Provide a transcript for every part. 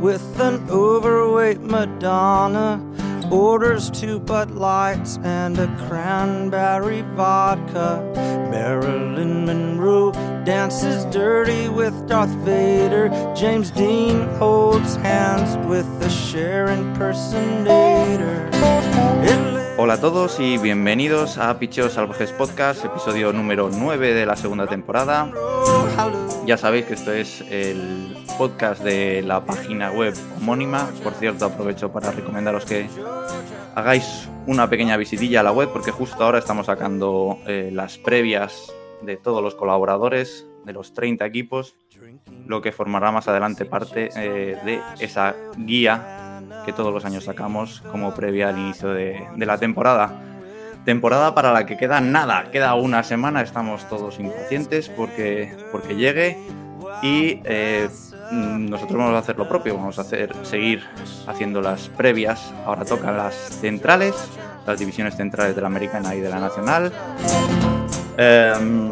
with an overweight Madonna. Orders two Bud Lights and a cranberry vodka. Marilyn Monroe dances dirty with Darth Vader. James Dean holds hands with the Cher impersonator. Hola a todos y bienvenidos a Picheos Salvajes Podcast, episodio número 9 de la segunda temporada. Ya sabéis que esto es el podcast de la página web homónima. Por cierto, aprovecho para recomendaros que hagáis una pequeña visitilla a la web porque justo ahora estamos sacando eh, las previas de todos los colaboradores de los 30 equipos, lo que formará más adelante parte eh, de esa guía que todos los años sacamos como previa al inicio de, de la temporada. Temporada para la que queda nada, queda una semana, estamos todos impacientes porque, porque llegue y eh, nosotros vamos a hacer lo propio, vamos a hacer, seguir haciendo las previas. Ahora tocan las centrales, las divisiones centrales de la americana y de la nacional. Em,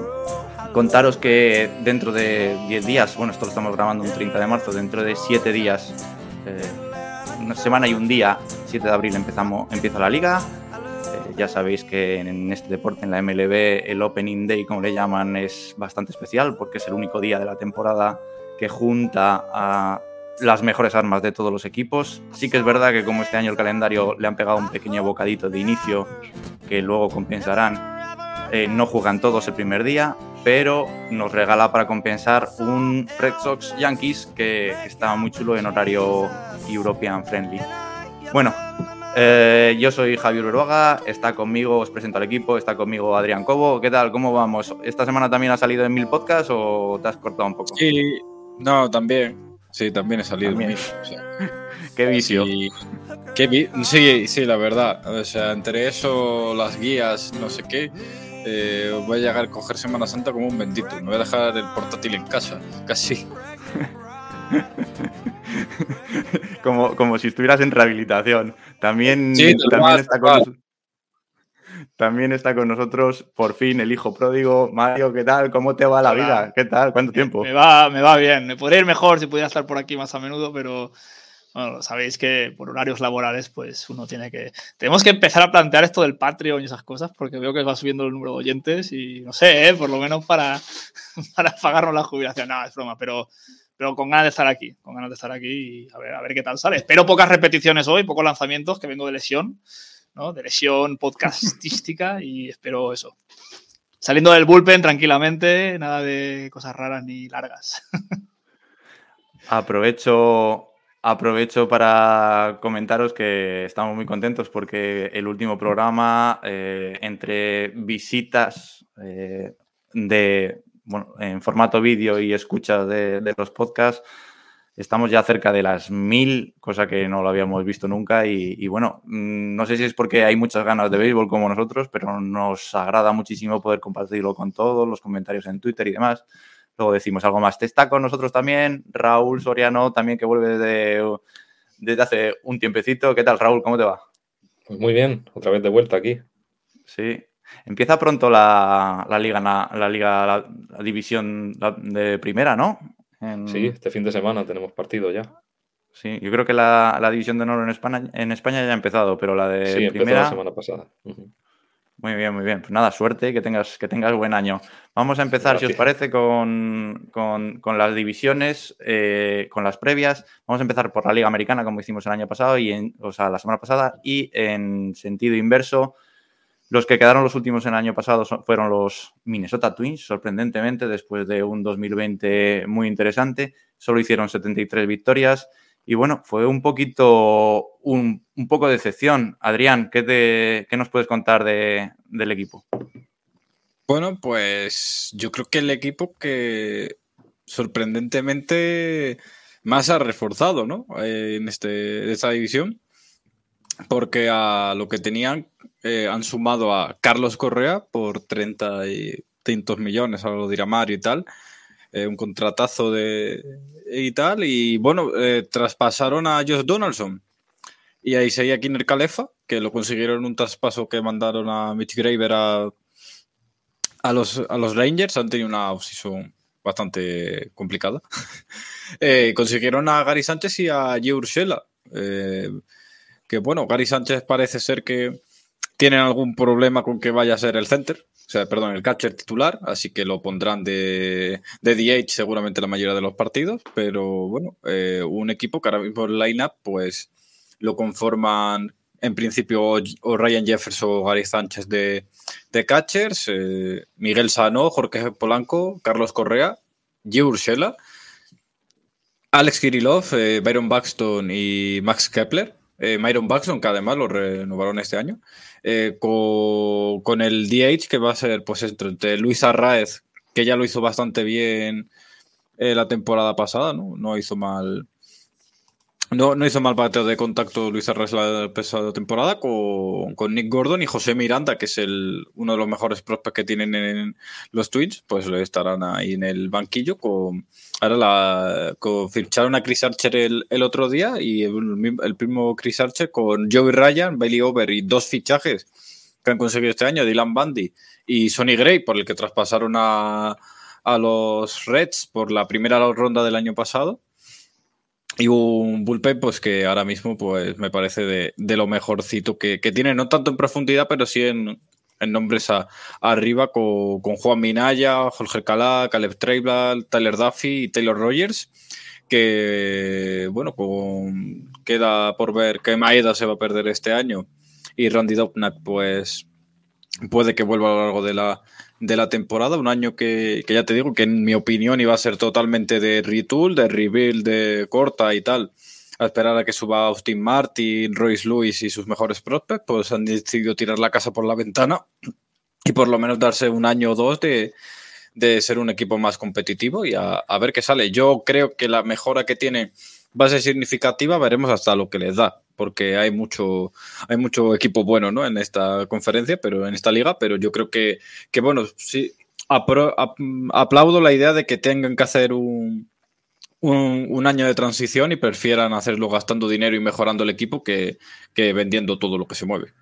contaros que dentro de 10 días, bueno, esto lo estamos grabando un 30 de marzo, dentro de 7 días, eh, una semana y un día, 7 de abril empezamos, empieza la liga. Ya sabéis que en este deporte, en la MLB, el Opening Day, como le llaman, es bastante especial porque es el único día de la temporada que junta a las mejores armas de todos los equipos. Sí que es verdad que como este año el calendario le han pegado un pequeño bocadito de inicio que luego compensarán, eh, no juegan todos el primer día, pero nos regala para compensar un Red Sox Yankees que está muy chulo en horario European Friendly. Bueno, eh, yo soy Javier Uruaga, está conmigo, os presento al equipo, está conmigo Adrián Cobo. ¿Qué tal? ¿Cómo vamos? ¿Esta semana también ha salido en mil podcasts o te has cortado un poco? Sí, no, también. Sí, también he salido en mil. o sea, Qué vicio. sí, qué vi- sí, sí, la verdad. O sea, entre eso, las guías, no sé qué, eh, voy a llegar a coger Semana Santa como un bendito. Me voy a dejar el portátil en casa, casi. como, como si estuvieras en rehabilitación. También, Sí, también, está con, cual. nos- también está con nosotros, por fin, el hijo pródigo. Mario, ¿qué tal? ¿Cómo te va la Hola. vida? ¿Qué tal? ¿Cuánto tiempo? Me va, me va bien. Me podría ir mejor si pudiera estar por aquí más a menudo, pero bueno, sabéis que por horarios laborales, pues uno tiene que. Tenemos que empezar a plantear esto del Patreon y esas cosas, porque veo que va subiendo el número de oyentes y no sé, ¿eh? por lo menos para, para pagarnos la jubilación. No, es broma, pero, pero con ganas de estar aquí, con ganas de estar aquí y a ver, a ver qué tal sale. Espero pocas repeticiones hoy, pocos lanzamientos, que vengo de lesión, ¿no? De lesión podcastística y espero eso. Saliendo del bullpen tranquilamente, nada de cosas raras ni largas. Aprovecho, aprovecho para comentaros que estamos muy contentos porque el último programa, eh, entre visitas eh, de, bueno, en formato vídeo y escuchas de, de los podcasts, estamos ya cerca de las mil, cosa que no lo habíamos visto nunca. Y, y bueno, mm, no sé si es porque hay muchas ganas de béisbol como nosotros, pero nos agrada muchísimo poder compartirlo con todos, los comentarios en Twitter y demás. Luego decimos algo más. Te está con nosotros también Raúl Soriano, también que vuelve desde, desde hace un tiempecito. ¿Qué tal, Raúl? ¿Cómo te va? Pues muy bien, otra vez de vuelta aquí. Sí. Empieza pronto la, la liga, la liga, la, la división de primera, ¿no? En- Sí, este fin de semana tenemos partido ya. sí. Yo creo que la, la división de honor en España, en España ya ha empezado, pero la de Sí, primera. la semana pasada. Muy bien, muy bien. Pues nada, suerte que tengas, que tengas buen año. Vamos a empezar, si os parece, con, con- con las divisiones, eh, con las previas. Vamos a empezar por la Liga Americana, como hicimos el año pasado, y en, o sea, la semana pasada, y en sentido inverso, los que quedaron los últimos en el año pasado fueron los Minnesota Twins, sorprendentemente, después de un 2020 muy interesante. Solo hicieron 73 victorias. Y bueno, fue un poquito, un, un poco de decepción. Adrián, ¿qué, te- qué nos puedes contar de- del equipo? Bueno, pues yo creo que el equipo que sorprendentemente más ha reforzado, ¿no? Eh, en este, esta división. Porque a lo que tenían eh, han sumado a Carlos Correa por 30 y tantos millones, ahora lo dirá Mario y tal. eh, un contratazo de y tal. Y bueno, eh, traspasaron a Josh Donaldson. Y ahí seguía Kinner Calefa, que lo consiguieron un traspaso que mandaron a Mitch Graver a, a, los, a los Rangers. Han tenido una offseason bastante complicada. Eh, consiguieron a Gary Sánchez y a G. Urshela. Eh, que bueno, Gary Sánchez parece ser que tienen algún problema con que vaya a ser el center, o sea, perdón, el catcher titular, así que lo pondrán de, de DH seguramente la mayoría de los partidos, pero bueno, eh, un equipo que ahora mismo el line-up pues lo conforman en principio o Ryan Jefferson o Gary Sánchez de, de catchers, eh, Miguel Sano, Jorge Polanco, Carlos Correa, G. Alex Kirillov, eh, Byron Buxton y Max Kepler. Eh, Myron Buxton, que además lo renovaron este año, eh, con, el DH que va a ser pues entre Luis Arraez, que ya lo hizo bastante bien eh, la temporada pasada, ¿no? No hizo mal no, no hizo mal bateo de contacto Luis Arres la pasada temporada con, con, Nick Gordon y José Miranda, que es el, uno de los mejores prospects que tienen en los Twins, pues estarán ahí en el banquillo. Con, ahora la, con, ficharon a Chris Archer el, el otro día y el, el primo Chris Archer con Joey Ryan, Bailey Over y dos fichajes que han conseguido este año, Dylan Bundy y Sonny Gray, por el que traspasaron a, a los Reds por la primera ronda del año pasado y un bullpen, pues que ahora mismo pues me parece de, de lo mejorcito que, que, tiene, no tanto en profundidad, pero sí en, en nombres a, arriba con, con, Juan Minaya, Jorge Calá, Caleb Treibla, Tyler Duffy y Taylor Rogers. Que bueno, con, queda por ver que Maeda se va a perder este año y Randy Dobnak, pues puede que vuelva a lo largo de la, de la temporada, un año que, que, ya te digo que en mi opinión iba a ser totalmente de retool, de rebuild, de corta y tal, a esperar a que suba Austin Martin, Royce Lewis y sus mejores prospects, pues han decidido tirar la casa por la ventana y por lo menos darse un año o dos de, de ser un equipo más competitivo y a, a, ver qué sale. Yo creo que la mejora que tiene va a ser significativa, veremos hasta lo que les da porque hay mucho, hay mucho equipo bueno ¿no? en esta conferencia, pero en esta liga, pero yo creo que, que bueno, sí, aplaudo la idea de que tengan que hacer un, un, un, año de transición y prefieran hacerlo gastando dinero y mejorando el equipo que, que vendiendo todo lo que se mueve.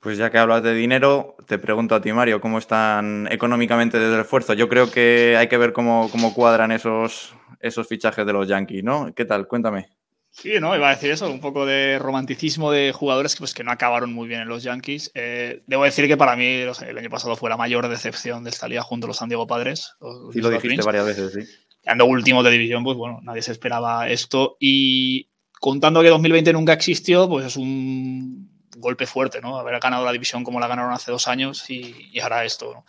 Pues ya que hablas de dinero, te pregunto a ti, Mario, ¿cómo están económicamente desde el esfuerzo? Yo creo que hay que ver cómo, cómo cuadran esos, esos fichajes de los Yankees, ¿no? ¿Qué tal? Cuéntame. Sí, no, iba a decir eso, un poco de romanticismo de jugadores que, pues, que no acabaron muy bien en los Yankees. Eh, debo decir que para mí o sea, el año pasado fue la mayor decepción de esta liga junto a los San Diego Padres. Los, sí, lo dijiste Twins. varias veces, sí. Ando último de división, pues bueno, nadie se esperaba esto. Y contando que 2020 nunca existió, pues es un golpe fuerte, ¿no? Haber ganado la división como la ganaron hace dos años y, y ahora esto, ¿no?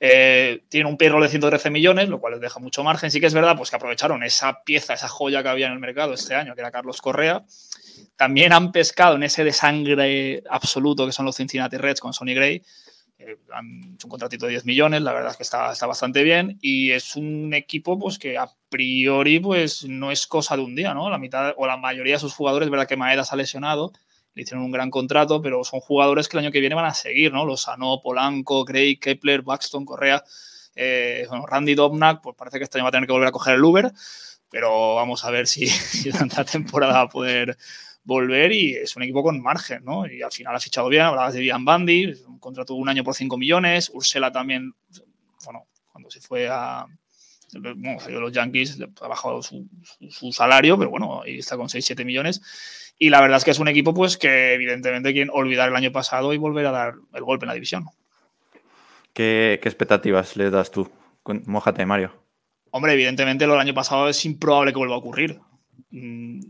Eh, tiene un payroll de 113 millones, lo cual les deja mucho margen. Sí que es verdad pues, que aprovecharon esa pieza, esa joya que había en el mercado este año, que era Carlos Correa. También han pescado en ese desangre absoluto que son los Cincinnati Reds con Sonny Gray. Eh, han hecho un contratito de 10 millones, la verdad es que está, bastante bien. Y es un equipo pues, que a priori pues, no es cosa de un día, ¿no? La mitad o la mayoría de sus jugadores, verdad que Maeda se ha lesionado, le hicieron un gran contrato, pero son jugadores que el año que viene van a seguir, ¿no? Los Sano, Polanco, Gray, Kepler, Buxton, Correa, eh, Randy Dobnak, pues parece que este año va a tener que volver a coger el Uber, pero vamos a ver si, si durante la temporada va a poder volver y es un equipo con margen, ¿no? Y al final ha fichado bien, hablabas de Ian Bandy, un contrato de un año por 5 millones, Ursela también, bueno, cuando se fue a, los Yankees, ha bajado su, su, su, salario, pero bueno, ahí está con 6-7 millones. Y la verdad es que es un equipo pues que evidentemente quieren olvidar el año pasado y volver a dar el golpe en la división. ¿Qué, qué expectativas le das tú? Mójate, Mario. Hombre, evidentemente lo del año pasado es improbable que vuelva a ocurrir. Mm,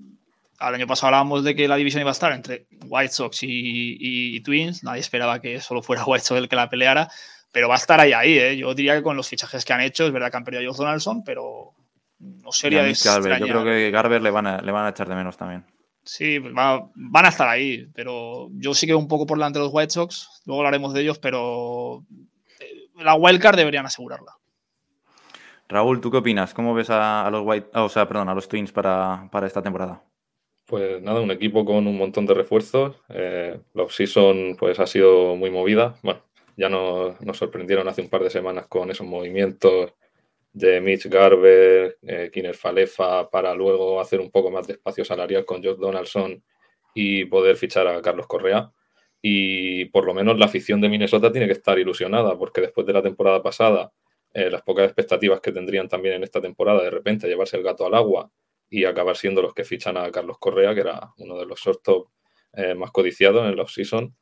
al año pasado hablábamos de que la división iba a estar entre White Sox y, y, y Twins. Nadie esperaba que solo fuera White Sox el que la peleara pero va a estar ahí, ahí, ¿eh? Yo diría que con los fichajes que han hecho, es verdad que han perdido a Joe Donaldson, pero no sería de. Yo creo que Garber le van, a, le van a echar de menos también. Sí, va, van a estar ahí, pero yo sí que un poco por delante de los White Sox, luego hablaremos de ellos, pero eh, la wildcard deberían asegurarla. Raúl, ¿tú qué opinas? ¿Cómo ves a, a los White, oh, o sea, perdón, a los Twins para, para, esta temporada? Pues nada, un equipo con un montón de refuerzos. Eh, la off-season pues ha sido muy movida. Bueno, ya nos, nos, sorprendieron hace un par de semanas con esos movimientos de Mitch Garber, eh, Kiner Falefa, para luego hacer un poco más de espacio salarial con Josh Donaldson y poder fichar a Carlos Correa. Y por lo menos la afición de Minnesota tiene que estar ilusionada, porque después de la temporada pasada, eh, las pocas expectativas que tendrían también en esta temporada, de repente llevarse el gato al agua y acabar siendo los que fichan a Carlos Correa, que era uno de los shortstop eh, más codiciados en la off-season.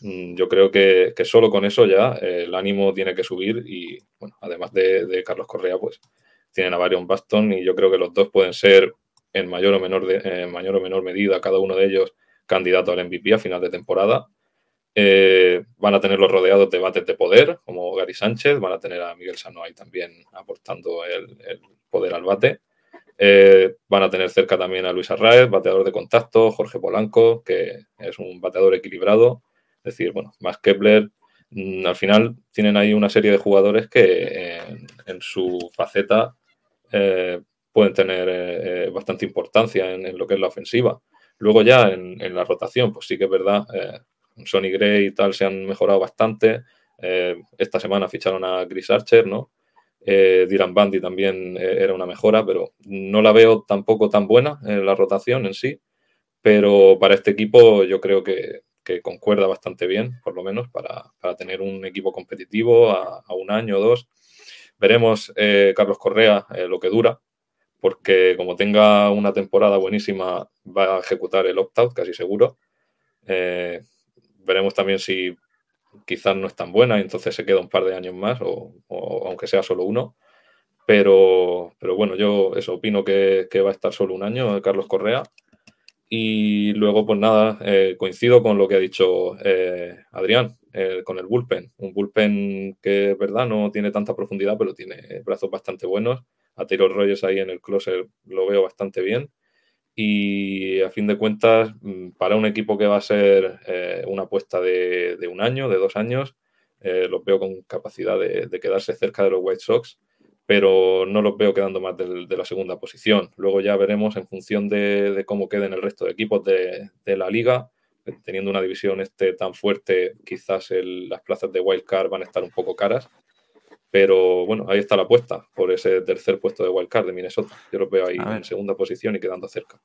Mm, yo creo que, solo con eso ya eh, el ánimo tiene que subir y, bueno, además de, Carlos Correa, pues tienen a Varion Baston y yo creo que los dos pueden ser en mayor o menor, de, mayor o menor medida, cada uno de ellos candidato al MVP a final de temporada. Eh, van a tener los rodeados de bates de poder, como Gary Sánchez, van a tener a Miguel Sano ahí también aportando el, poder al bate. Eh, van a tener cerca también a Luis Arraez, bateador de contacto, Jorge Polanco, que es un bateador equilibrado, es decir, bueno, más Kepler. Mm, al final tienen ahí una serie de jugadores que en, su faceta eh, pueden tener bastante importancia en, lo que es la ofensiva. Luego ya en, la rotación, pues sí que es verdad, Sonny Gray y tal se han mejorado bastante. Eh, esta semana ficharon a Chris Archer, ¿no? Eh, Dylan Bundy también eh, era una mejora, pero no la veo tampoco tan buena en la rotación en sí. Pero para este equipo yo creo que, concuerda bastante bien, por lo menos, para, tener un equipo competitivo a, un año o dos. Veremos Carlos Correa lo que dura, porque como tenga una temporada buenísima va a ejecutar el opt-out, casi seguro veremos también si quizás no es tan buena y entonces se queda un par de años más, o, aunque sea solo uno. Pero, pero bueno, yo eso opino que, va a estar solo un año Carlos Correa. Y luego, pues nada, eh, coincido con lo que ha dicho eh, Adrián, eh, con el bullpen. Un bullpen que es verdad no tiene tanta profundidad, pero tiene brazos bastante buenos. A Taylor Rogers ahí en el closer lo veo bastante bien y a fin de cuentas, mm, para un equipo que va a ser eh, una apuesta de, un año, de dos años, los veo con capacidad de, quedarse cerca de los White Sox, pero no los veo quedando más de, la segunda posición. Luego ya veremos en función de, cómo queden el resto de equipos de, la liga, teniendo una división este tan fuerte, quizás las plazas de Wild Card van a estar un poco caras, pero bueno, ahí está la apuesta por ese tercer puesto de wildcard de Minnesota. Yo lo veo ahí en segunda posición y quedando cerca.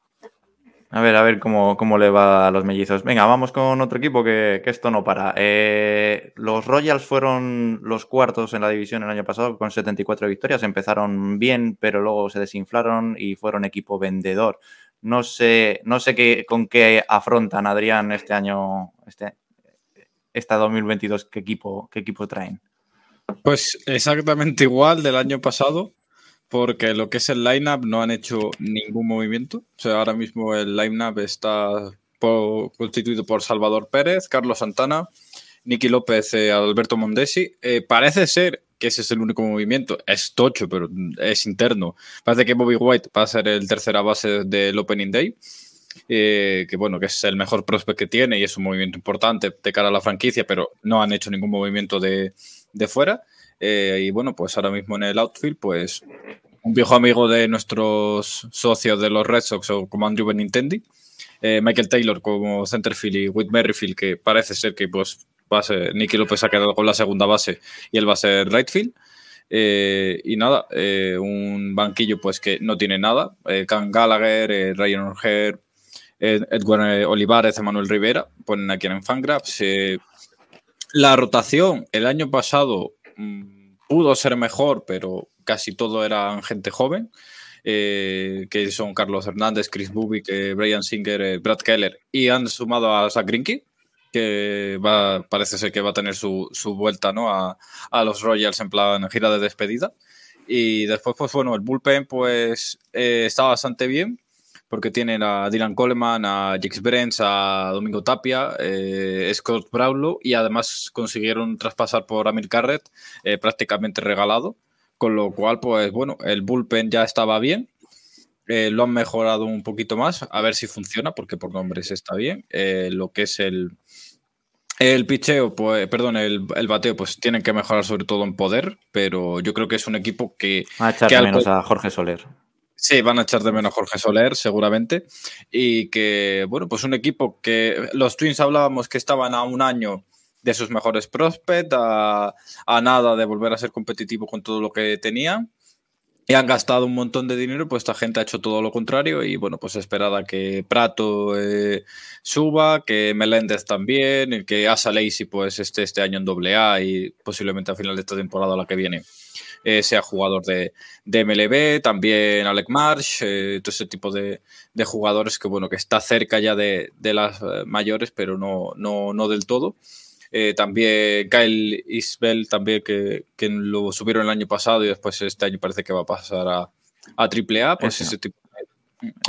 A ver, a ver cómo, le va a los mellizos. Venga, vamos con otro equipo que, esto no para. Eh, los Royals fueron los cuartos en la división el año pasado con 74 victorias. Empezaron bien, pero luego se desinflaron y fueron equipo vendedor. No sé, no sé qué, con qué afrontan, Adrián, este año, este, esta 2022, qué equipo, qué equipo traen. Pues exactamente igual del año pasado, porque lo que es el lineup no han hecho ningún movimiento. O sea, ahora mismo el lineup está constituido por Salvador Pérez, Carlos Santana, Nicky López, eh, Alberto Mondesi. Eh, parece ser que ese es el único movimiento. Es tocho, pero es interno. Parece que Bobby White va a ser el tercera base del Opening Day. Eh, que bueno, que es el mejor prospect que tiene y es un movimiento importante de cara a la franquicia, pero no han hecho ningún movimiento de, de fuera. Eh, y bueno, pues ahora mismo en el outfield, pues un viejo amigo de nuestros socios de los Red Sox, o como Andrew Benintendi, eh, Michael Taylor como centerfield y Whit Merrifield, que parece ser que pues va a ser, Nicky López ha quedado con la segunda base y él va a ser right field. Eh, y nada, un banquillo pues que no tiene nada. Can Gallagher, Ryan O'Hare, Edward Olivares, Emanuel Rivera, ponen aquí en Fangraphs. La rotación el año pasado pudo ser mejor, pero casi todo eran gente joven. Eh, que son Carlos Hernández, Chris Bubik, Brian Singer, eh, Brad Keller, y han sumado a Zach Greinke, que va, parece ser que va a tener su, vuelta ¿no? a, los Royals en plan gira de despedida. Y después, pues bueno, el bullpen pues eh, está bastante bien porque tienen a Dylan Coleman, a Jix Brents, a Domingo Tapia, eh, Scott Brownlow y además consiguieron traspasar por Amir Carret eh, prácticamente regalado, con lo cual, pues bueno, el bullpen ya estaba bien. Eh, lo han mejorado un poquito más, a ver si funciona, porque por nombres está bien. lo que es el, el picheo, pues, perdón, el, bateo, pues tienen que mejorar sobre todo en poder, pero yo creo que es un equipo que. a echar menos a Jorge Soler. Sí, van a echar de menos Jorge Soler, seguramente. Y que, bueno, pues un equipo que los Twins hablábamos que estaban a un año de sus mejores prospects, a, nada de volver a ser competitivo con todo lo que tenían. Y han gastado un montón de dinero, pues esta gente ha hecho todo lo contrario y bueno, pues esperada que Prato eh, suba, que Meléndez también, y que Asa Lacey pues esté este año en doble A y posiblemente a final de esta temporada la que viene eh, sea jugador de, de, MLB, también Alec Marsh, eh, todo ese tipo de, de, jugadores que, bueno, que está cerca ya de, de las mayores, pero no, no, no del todo. también Kyle Isbell, también que, que, lo subieron el año pasado y después este año parece que va a pasar a, a AAA, pues ese tipo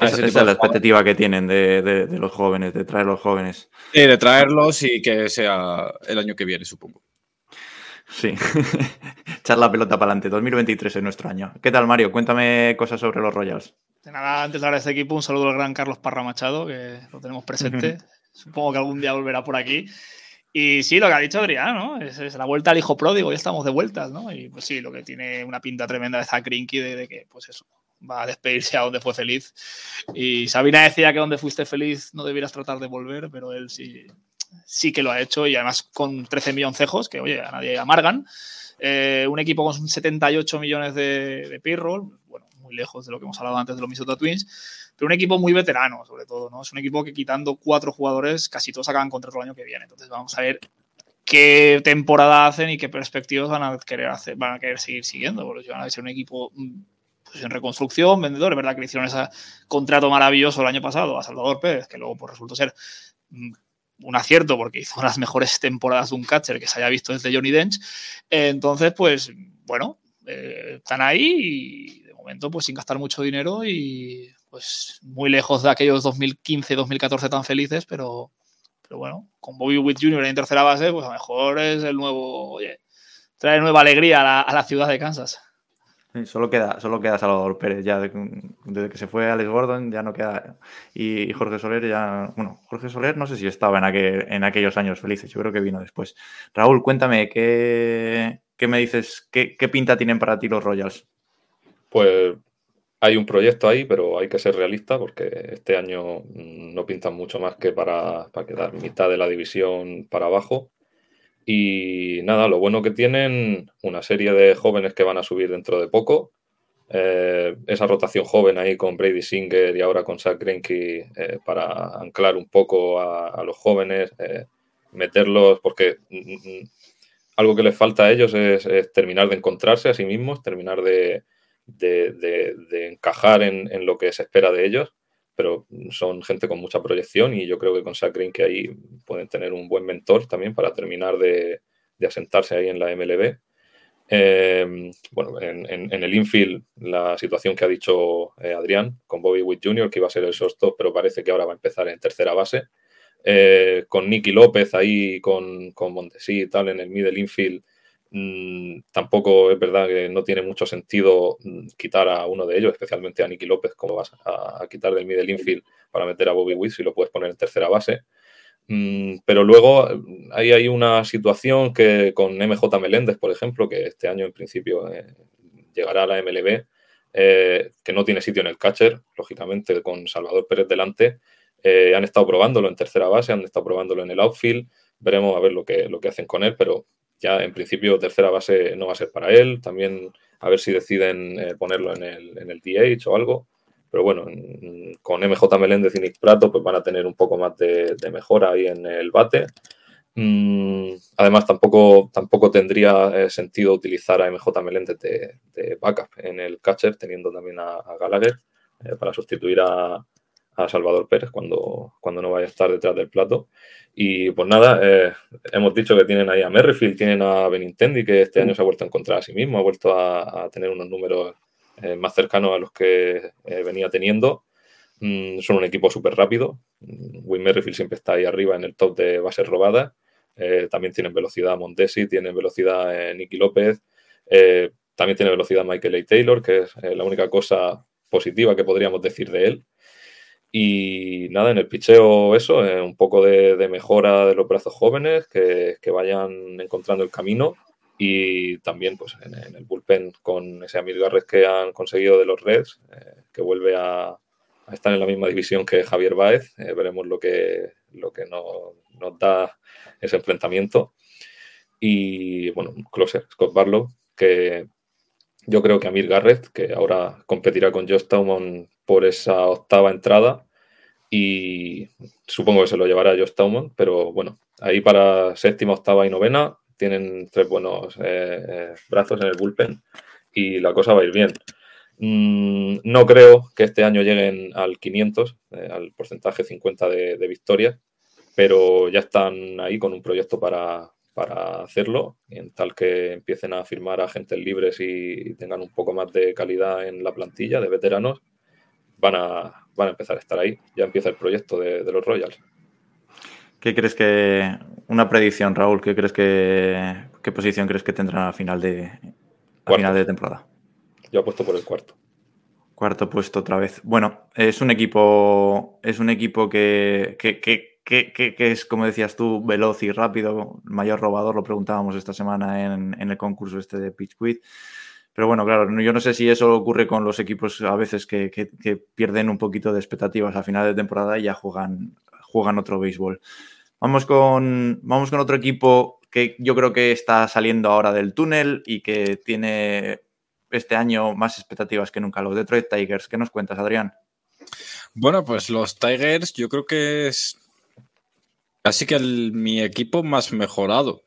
esa, es la expectativa que tienen de, de, los jóvenes, de traer los jóvenes. Sí, de traerlos y que sea el año que viene, supongo. Sí, echar la pelota para adelante. 2023 es nuestro año. ¿Qué tal, Mario? Cuéntame cosas sobre los Royals. De nada, antes de hablar de este equipo, un saludo al gran Carlos Parra Machado, que lo tenemos presente. Supongo que algún día volverá por aquí. Y sí, lo que ha dicho Adrián, ¿no? Es, la vuelta al hijo pródigo, ya estamos de vueltas, ¿no? Y pues sí, lo que tiene una pinta tremenda de Zach de, de que, pues eso, va a despedirse a donde fue feliz. Y Sabina decía que donde fuiste feliz no debieras tratar de volver, pero él sí, sí que lo ha hecho y además con 13 milloncejos, que oye, a nadie amargan. Eh, un equipo con 78 millones de, de payroll, bueno, muy lejos de lo que hemos hablado antes de los Minnesota Twins, pero un equipo muy veterano, sobre todo, ¿no? Es un equipo que quitando cuatro jugadores, casi todos acaban contra el año que viene. Entonces vamos a ver qué temporada hacen y qué perspectivas van a querer hacer, van a querer seguir siguiendo, porque van a ser un equipo mm, pues en reconstrucción, vendedor, es verdad que le hicieron ese contrato maravilloso el año pasado a Salvador Pérez, que luego pues, resultó ser mm, un acierto porque hizo las mejores temporadas de un catcher que se haya visto desde Johnny Dench. Entonces, pues bueno, eh, están ahí y de momento pues sin gastar mucho dinero y pues muy lejos de aquellos 2015-2014 tan felices, pero, pero bueno, con Bobby Witt Jr. en tercera base, pues a lo mejor es el nuevo, oye, trae nueva alegría a la, a la ciudad de Kansas solo queda, solo queda Salvador Pérez ya. desde que se fue Alex Gordon ya no queda. Y, Jorge Soler ya. Bueno, Jorge Soler no sé si estaba en, en aquellos años felices. Yo creo que vino después. Raúl, cuéntame, ¿qué, qué me dices? Qué, ¿Qué, pinta tienen para ti los Royals? Pues hay un proyecto ahí, pero hay que ser realista porque este año no pintan mucho más que para, para quedar mitad de la división para abajo. Y nada, lo bueno que tienen, una serie de jóvenes que van a subir dentro de poco. Eh, esa rotación joven ahí con Brady Singer y ahora con Zach Greinke eh, para anclar un poco a, los jóvenes, eh, meterlos, porque mm, mm, algo que les falta a ellos es, terminar de encontrarse a sí mismos, terminar de, encajar en, en, lo que se espera de ellos pero son gente con mucha proyección y yo creo que con Sacrin que ahí pueden tener un buen mentor también para terminar de, asentarse ahí en la MLB. Em, bueno, en, el infield, la situación que ha dicho eh, Adrián con Bobby Witt Jr., que iba a ser el shortstop, pero parece que ahora va a empezar en tercera base. Eh, con Nicky López ahí, con, con Montesí y tal, en el middle infield, Mm, tampoco es verdad que no tiene mucho sentido mm, quitar a uno de ellos, especialmente a Nicky López, como vas a, quitar del middle infield para meter a Bobby Witt si lo puedes poner en tercera base. Mm, pero luego ahí hay una situación que con MJ Meléndez, por ejemplo, que este año en principio eh, llegará a la MLB, eh, que no tiene sitio en el catcher, lógicamente con Salvador Pérez delante. Eh, han estado probándolo en tercera base, han estado probándolo en el outfield. Veremos a ver lo que, lo que hacen con él, pero ya en principio tercera base no va a ser para él. También a ver si deciden eh, ponerlo en el, en el DH o algo. Pero bueno, con MJ Meléndez y Nick Prato pues van a tener un poco más de, mejora ahí en el bate. Mm, además, tampoco, tampoco tendría eh, sentido utilizar a MJ Meléndez de, backup en el catcher, teniendo también a, Gallagher eh, para sustituir a, a Salvador Pérez cuando, cuando no vaya a estar detrás del plato. Y pues nada, eh, hemos dicho que tienen ahí a Merrifield, tienen a Benintendi, que este año se ha vuelto a encontrar a sí mismo, ha vuelto a, tener unos números eh, más cercanos a los que eh, venía teniendo. Mm, son un equipo súper rápido. Mm, Will Merrifield siempre está ahí arriba en el top de bases robadas. también tienen velocidad Montesi, tienen velocidad Nicky López. también tiene velocidad Michael A. Taylor, que es la única cosa positiva que podríamos decir de él. Y nada, en el picheo eso, eh, un poco de, mejora de los brazos jóvenes, que, vayan encontrando el camino. Y también pues en, el bullpen con ese Amir Garres que han conseguido de los Reds, eh, que vuelve a, estar en la misma división que Javier Baez. Eh, veremos lo que, lo que nos da ese enfrentamiento. Y bueno, closer, Scott Barlow, que yo creo que Amir Garrett, que ahora competirá con Josh Tauman por esa octava entrada y supongo que se lo llevará Josh Tauman, pero bueno, ahí para séptima, octava y novena tienen tres buenos eh, eh, brazos en el bullpen y la cosa va a ir bien. Mm, no creo que este año lleguen al 500, eh, al porcentaje 50 de, de victorias, pero ya están ahí con un proyecto para, para hacerlo, en tal que empiecen a firmar agentes libres y tengan un poco más de calidad en la plantilla de veteranos, van a, van a empezar a estar ahí. Ya empieza el proyecto de, de los Royals. ¿Qué crees que, una predicción, Raúl, qué crees que, qué posición crees que tendrán a final de, a final de temporada? Yo apuesto por el cuarto. Cuarto puesto otra vez. Bueno, es un equipo, es un equipo que, que, que, que, es, como decías tú, veloz y rápido. Mayor robador, lo preguntábamos esta semana en, en el concurso este de Pitch Quit. Pero bueno, claro, yo no sé si eso ocurre con los equipos a veces que, pierden un poquito de expectativas a final de temporada y ya juegan, juegan otro béisbol. Vamos con, vamos con otro equipo que yo creo que está saliendo ahora del túnel y que tiene este año más expectativas que nunca, los Detroit Tigers. ¿Qué nos cuentas, Adrián? Bueno, pues los Tigers yo creo que es casi que mi equipo más mejorado.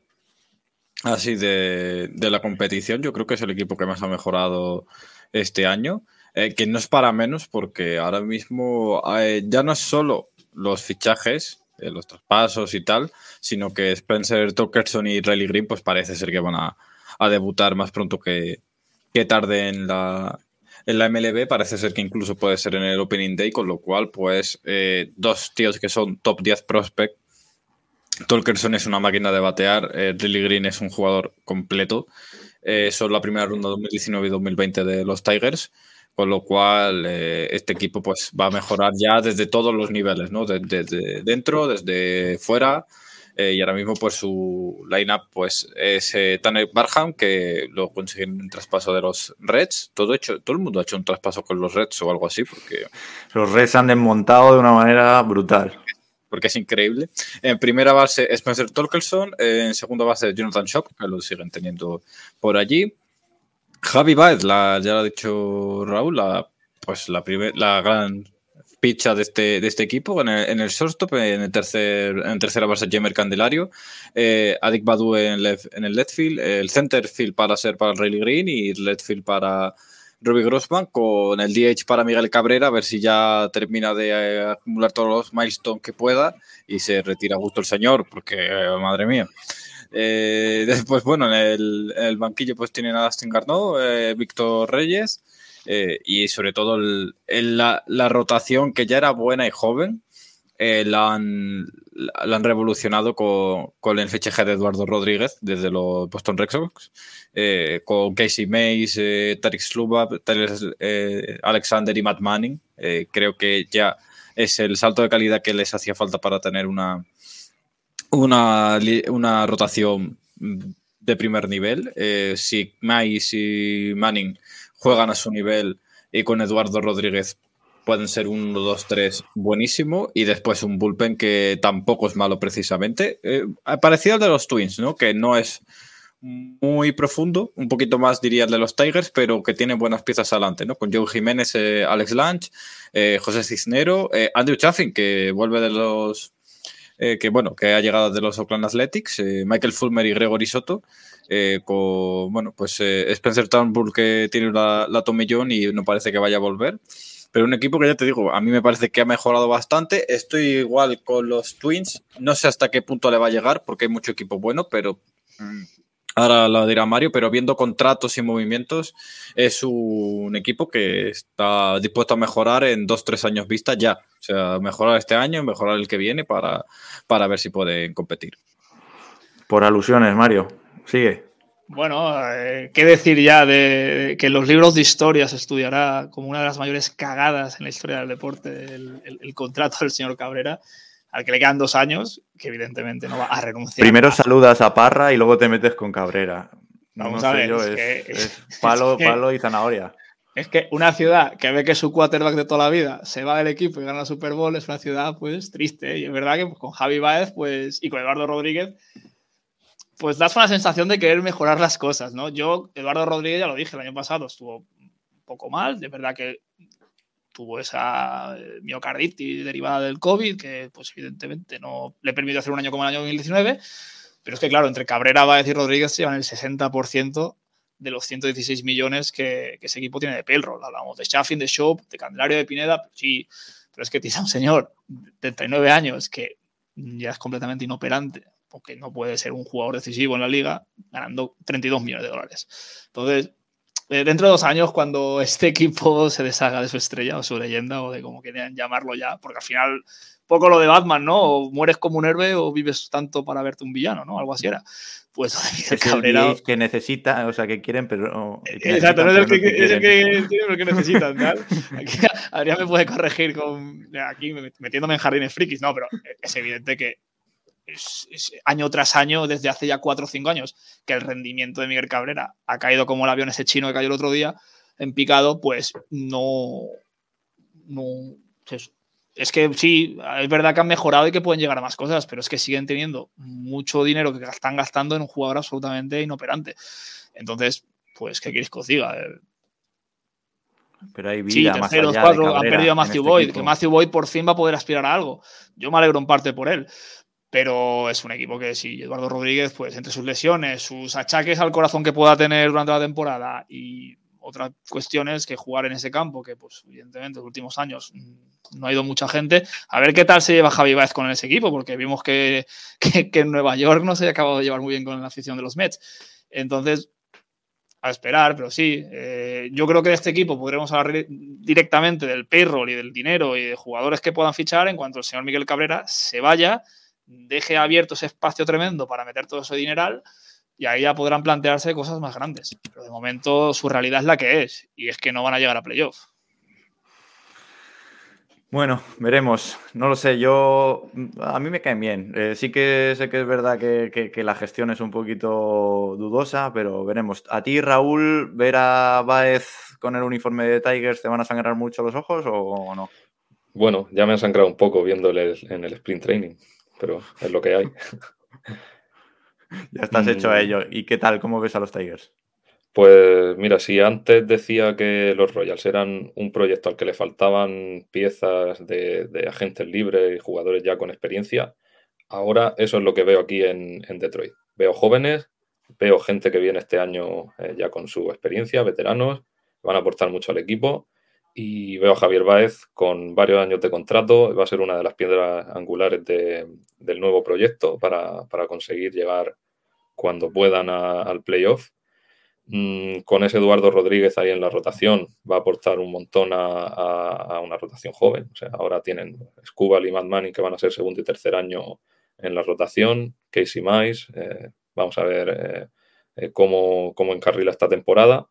Así de, de, la competición, yo creo que es el equipo que más ha mejorado este año. Eh, que no es para menos porque ahora mismo eh, ya no es solo los fichajes, eh, los traspasos y tal, sino que Spencer Tokerson y Riley Green pues parece ser que van a, a debutar más pronto que, que tarde en la, en la MLB. Parece ser que incluso puede ser en el Opening Day, con lo cual, pues, eh, dos tíos que son top 10 prospect. Tolkerson es una máquina de batear, eh, Riley Green es un jugador completo. Eh, son la primera ronda 2019 y 2020 de los Tigers, con lo cual eh, este equipo pues, va a mejorar ya desde todos los niveles, ¿no? desde, dentro, desde fuera, eh, y ahora mismo, pues su lineup pues, es Tanner Barham, que lo consiguieron en un traspaso de los Reds. Todo, hecho, todo el mundo ha hecho un traspaso con los Reds o algo así, porque. Los Reds han desmontado de una manera brutal. Porque es increíble. En primera base, Spencer Torkelson. En segunda base, Jonathan Shop, que lo siguen teniendo por allí. Javi Baez, ya lo ha dicho Raúl, la, pues la, primer, la gran picha de este, de este equipo. En el, en shortstop, en, el tercer, en tercera base, Jemer Candelario. Eh, Adik Badu en, left, en el left field. El center field para ser para Riley Green y left field para Robbie Grossman. Con el DH para Miguel Cabrera, a ver si ya termina de eh, acumular todos los milestones que pueda y se retira a gusto el señor, porque eh, madre mía. Eh, después, bueno, en el, banquillo pues tienen a Dustin Garneau, eh, Víctor Reyes, y sobre todo la, la, rotación que ya era buena y joven, la, han, la, han, revolucionado con, con, el fichaje de Eduardo Rodríguez desde los Boston Red Sox, eh, con Casey Mays, eh, Tarek Sluba, eh, Alexander y Matt Manning. creo que ya es el salto de calidad que les hacía falta para tener una, una, una rotación de primer nivel. si Mays y Manning juegan a su nivel y con Eduardo Rodríguez pueden ser un 1, 2, 3 buenísimo y después un bullpen que tampoco es malo precisamente. Eh, parecido al de los Twins, ¿no? Que no es muy profundo, un poquito más diría el de los Tigers, pero que tiene buenas piezas adelante, ¿no? Con Joe Jiménez, eh, Alex Lange, eh, José Cisnero, eh, Andrew Chaffin, que vuelve de los... que bueno, que ha llegado de los Oakland Athletics, Michael Fulmer y Gregory Soto, eh, con, bueno, pues eh, Spencer Turnbull que tiene la, la tomillón y no parece que vaya a volver. Pero un equipo que ya te digo, a mí me parece que ha mejorado bastante. Estoy igual con los Twins. No sé hasta qué punto le va a llegar porque hay mucho equipo bueno, pero mm, ahora lo dirá Mario. Pero viendo contratos y movimientos, es un equipo que está dispuesto a mejorar en dos, tres años vista ya. O sea, mejorar este año, mejorar el que viene para, para ver si pueden competir. Por alusiones, Mario. Sigue. Bueno, eh, qué decir ya de que los libros de historia se estudiará como una de las mayores cagadas en la historia del deporte el, el, el, contrato del señor Cabrera, al que le quedan dos años, que evidentemente no va a renunciar. Primero a... saludas a Parra y luego te metes con Cabrera. Vamos no a ver, yo, es, es, que, es, palo, es que, palo y zanahoria. Es que una ciudad que ve que su quarterback de toda la vida se va del equipo y gana el Super Bowl es una ciudad pues triste. Y es verdad que con Javi Baez pues, y con Eduardo Rodríguez pues das una sensación de querer mejorar las cosas, ¿no? Yo, Eduardo Rodríguez, ya lo dije, el año pasado estuvo un poco mal, de verdad que tuvo esa eh, miocarditis derivada del COVID, que pues evidentemente no le permitió hacer un año como el año 2019, pero es que claro, entre Cabrera, Baez y Rodríguez llevan el 60% de los 116 millones que, ese equipo tiene de payroll. Hablamos de Chaffin, de Shop, de Candelario, de Pineda, sí, pero es que tienes a un señor de 39 años que ya es completamente inoperante, porque no puede ser un jugador decisivo en la liga ganando 32 millones de dólares. Entonces, eh, dentro de dos años, cuando este equipo se deshaga de su estrella o su leyenda o de como quieran llamarlo ya, porque al final, poco lo de Batman, ¿no? O mueres como un héroe o vives tanto para verte un villano, ¿no? Algo así era. Pues el Cabrera. que necesita, o sea, que quieren, pero. Exacto, no es el que, que, que necesitan. Aquí, Adrián me puede corregir con. Aquí metiéndome en jardines frikis, no, pero es evidente que es, año tras año, desde hace ya cuatro o cinco años, que el rendimiento de Miguel Cabrera ha caído como el avión ese chino que cayó el otro día en picado, pues no. no es, que sí, es verdad que han mejorado y que pueden llegar a más cosas, pero es que siguen teniendo mucho dinero que están gastando en un jugador absolutamente inoperante. Entonces, pues, ¿qué quieres que os diga? Pero hay vida más allá cuatro, han perdido a Matthew este Boyd, que Matthew Boyd por fin va a poder aspirar a algo. Yo me alegro en parte por él, pero es un equipo que si Eduardo Rodríguez, pues entre sus lesiones, sus achaques al corazón que pueda tener durante la temporada y otras cuestiones que jugar en ese campo, que pues evidentemente en los últimos años mm, no ha ido mucha gente, a ver qué tal se lleva Javi Baez con ese equipo, porque vimos que, que, en Nueva York no se ha acabado de llevar muy bien con la afición de los Mets. Entonces, a esperar, pero sí, eh, yo creo que de este equipo podremos hablar directamente del payroll y del dinero y de jugadores que puedan fichar en cuanto el señor Miguel Cabrera se vaya deje abierto ese espacio tremendo para meter todo ese dineral y ahí ya podrán plantearse cosas más grandes. Pero de momento su realidad es la que es y es que no van a llegar a playoff. Bueno, veremos. No lo sé, yo. A mí me caen bien. Eh, sí que sé que es verdad que, la gestión es un poquito dudosa, pero veremos. ¿A ti, Raúl, ver a Baez con el uniforme de Tigers te van a sangrar mucho los ojos o no? Bueno, ya me han sangrado un poco viéndole en el sprint training pero es lo que hay. ya estás hecho a mm. ello. ¿Y qué tal? ¿Cómo ves a los Tigers? Pues mira, si antes decía que los Royals eran un proyecto al que le faltaban piezas de, agentes libres y jugadores ya con experiencia, ahora eso es lo que veo aquí en, Detroit. Veo jóvenes, veo gente que viene este año eh, ya con su experiencia, veteranos, van a aportar mucho al equipo y veo a Javier Báez con varios años de contrato, va a ser una de las piedras angulares del nuevo proyecto para, conseguir llegar cuando puedan al playoff. Mm, con ese Eduardo Rodríguez ahí en la rotación, va a aportar un montón a, una rotación joven. O sea, ahora tienen Scubal y Matt Manning que van a ser segundo y tercer año en la rotación, Casey Mice, eh, vamos a ver eh, eh, cómo, cómo, encarrila esta temporada.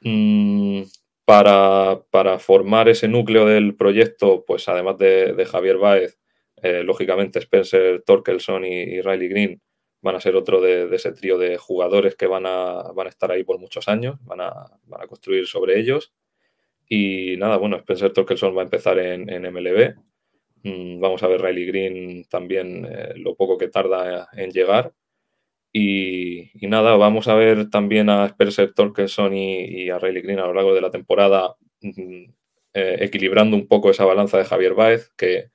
Mm, para, formar ese núcleo del proyecto, pues además de, Javier Báez, eh, lógicamente Spencer Torkelson y, Riley Green van a ser otro de, ese trío de jugadores que van a, van a estar ahí por muchos años, van a, construir sobre ellos. Y nada, bueno, Spencer Torkelson va a empezar en, MLB. Mm, vamos a ver Riley Green también eh, lo poco que tarda en llegar. Y, nada, vamos a ver también a Spencer Torkelson y, a Riley Green a lo largo de la temporada mm, eh, equilibrando un poco esa balanza de Javier Baez, que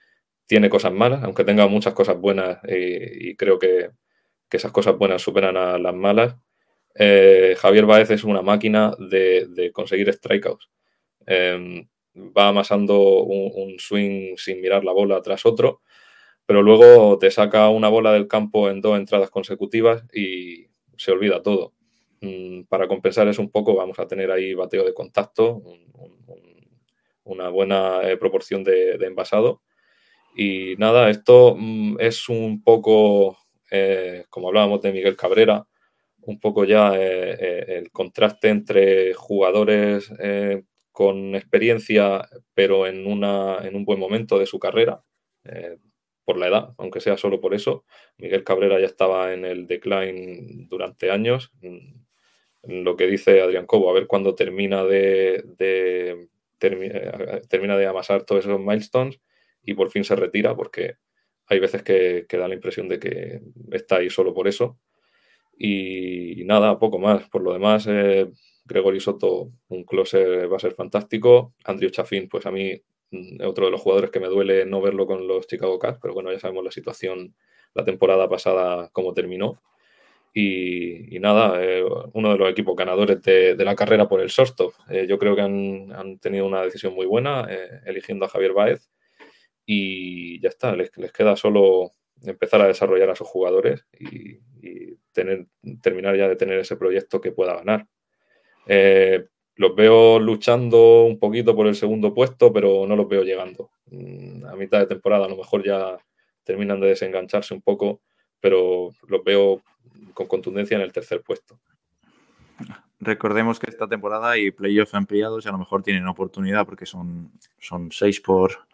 tiene cosas malas, aunque tenga muchas cosas buenas y, creo que, esas cosas buenas superan a las malas. Eh, Javier Baez es una máquina de, conseguir strikeouts. Em, va amasando un, swing sin mirar la bola tras otro pero luego te saca una bola del campo en dos entradas consecutivas y se olvida todo. Mm, para compensar eso un poco, vamos a tener ahí bateo de contacto, una buena eh, proporción de, envasado. Y nada, esto mm, es un poco, eh, como hablábamos de Miguel Cabrera, un poco ya eh, el contraste entre jugadores con experiencia, pero en, un buen momento de su carrera por la edad, aunque sea solo por eso. Miguel Cabrera ya estaba en el decline durante años. Mm, lo que dice Adrián Cobo, a ver cuándo termina de, eh, termina de amasar todos esos milestones y por fin se retira, porque hay veces que, da la impresión de que está ahí solo por eso. Y, nada, poco más. Por lo demás, eh, Gregory Soto, un closer va a ser fantástico. Andrew Chaffin, pues a mí otro de los jugadores que me duele no verlo con los Chicago Cubs, pero bueno, ya sabemos la situación la temporada pasada cómo terminó. Y, nada, eh, uno de los equipos ganadores de, la carrera por el shortstop. Eh, yo creo que han, tenido una decisión muy buena eh, eligiendo a Javier Baez y ya está, les, queda solo empezar a desarrollar a sus jugadores y, tener, terminar ya de tener ese proyecto que pueda ganar. Los veo luchando un poquito por el segundo puesto, pero no los veo llegando. Mm, a mitad de temporada a lo mejor ya terminan de desengancharse un poco, pero los veo con contundencia en el tercer puesto. Recordemos que esta temporada hay playoffs ampliados y a lo mejor tienen oportunidad porque son, son seis por,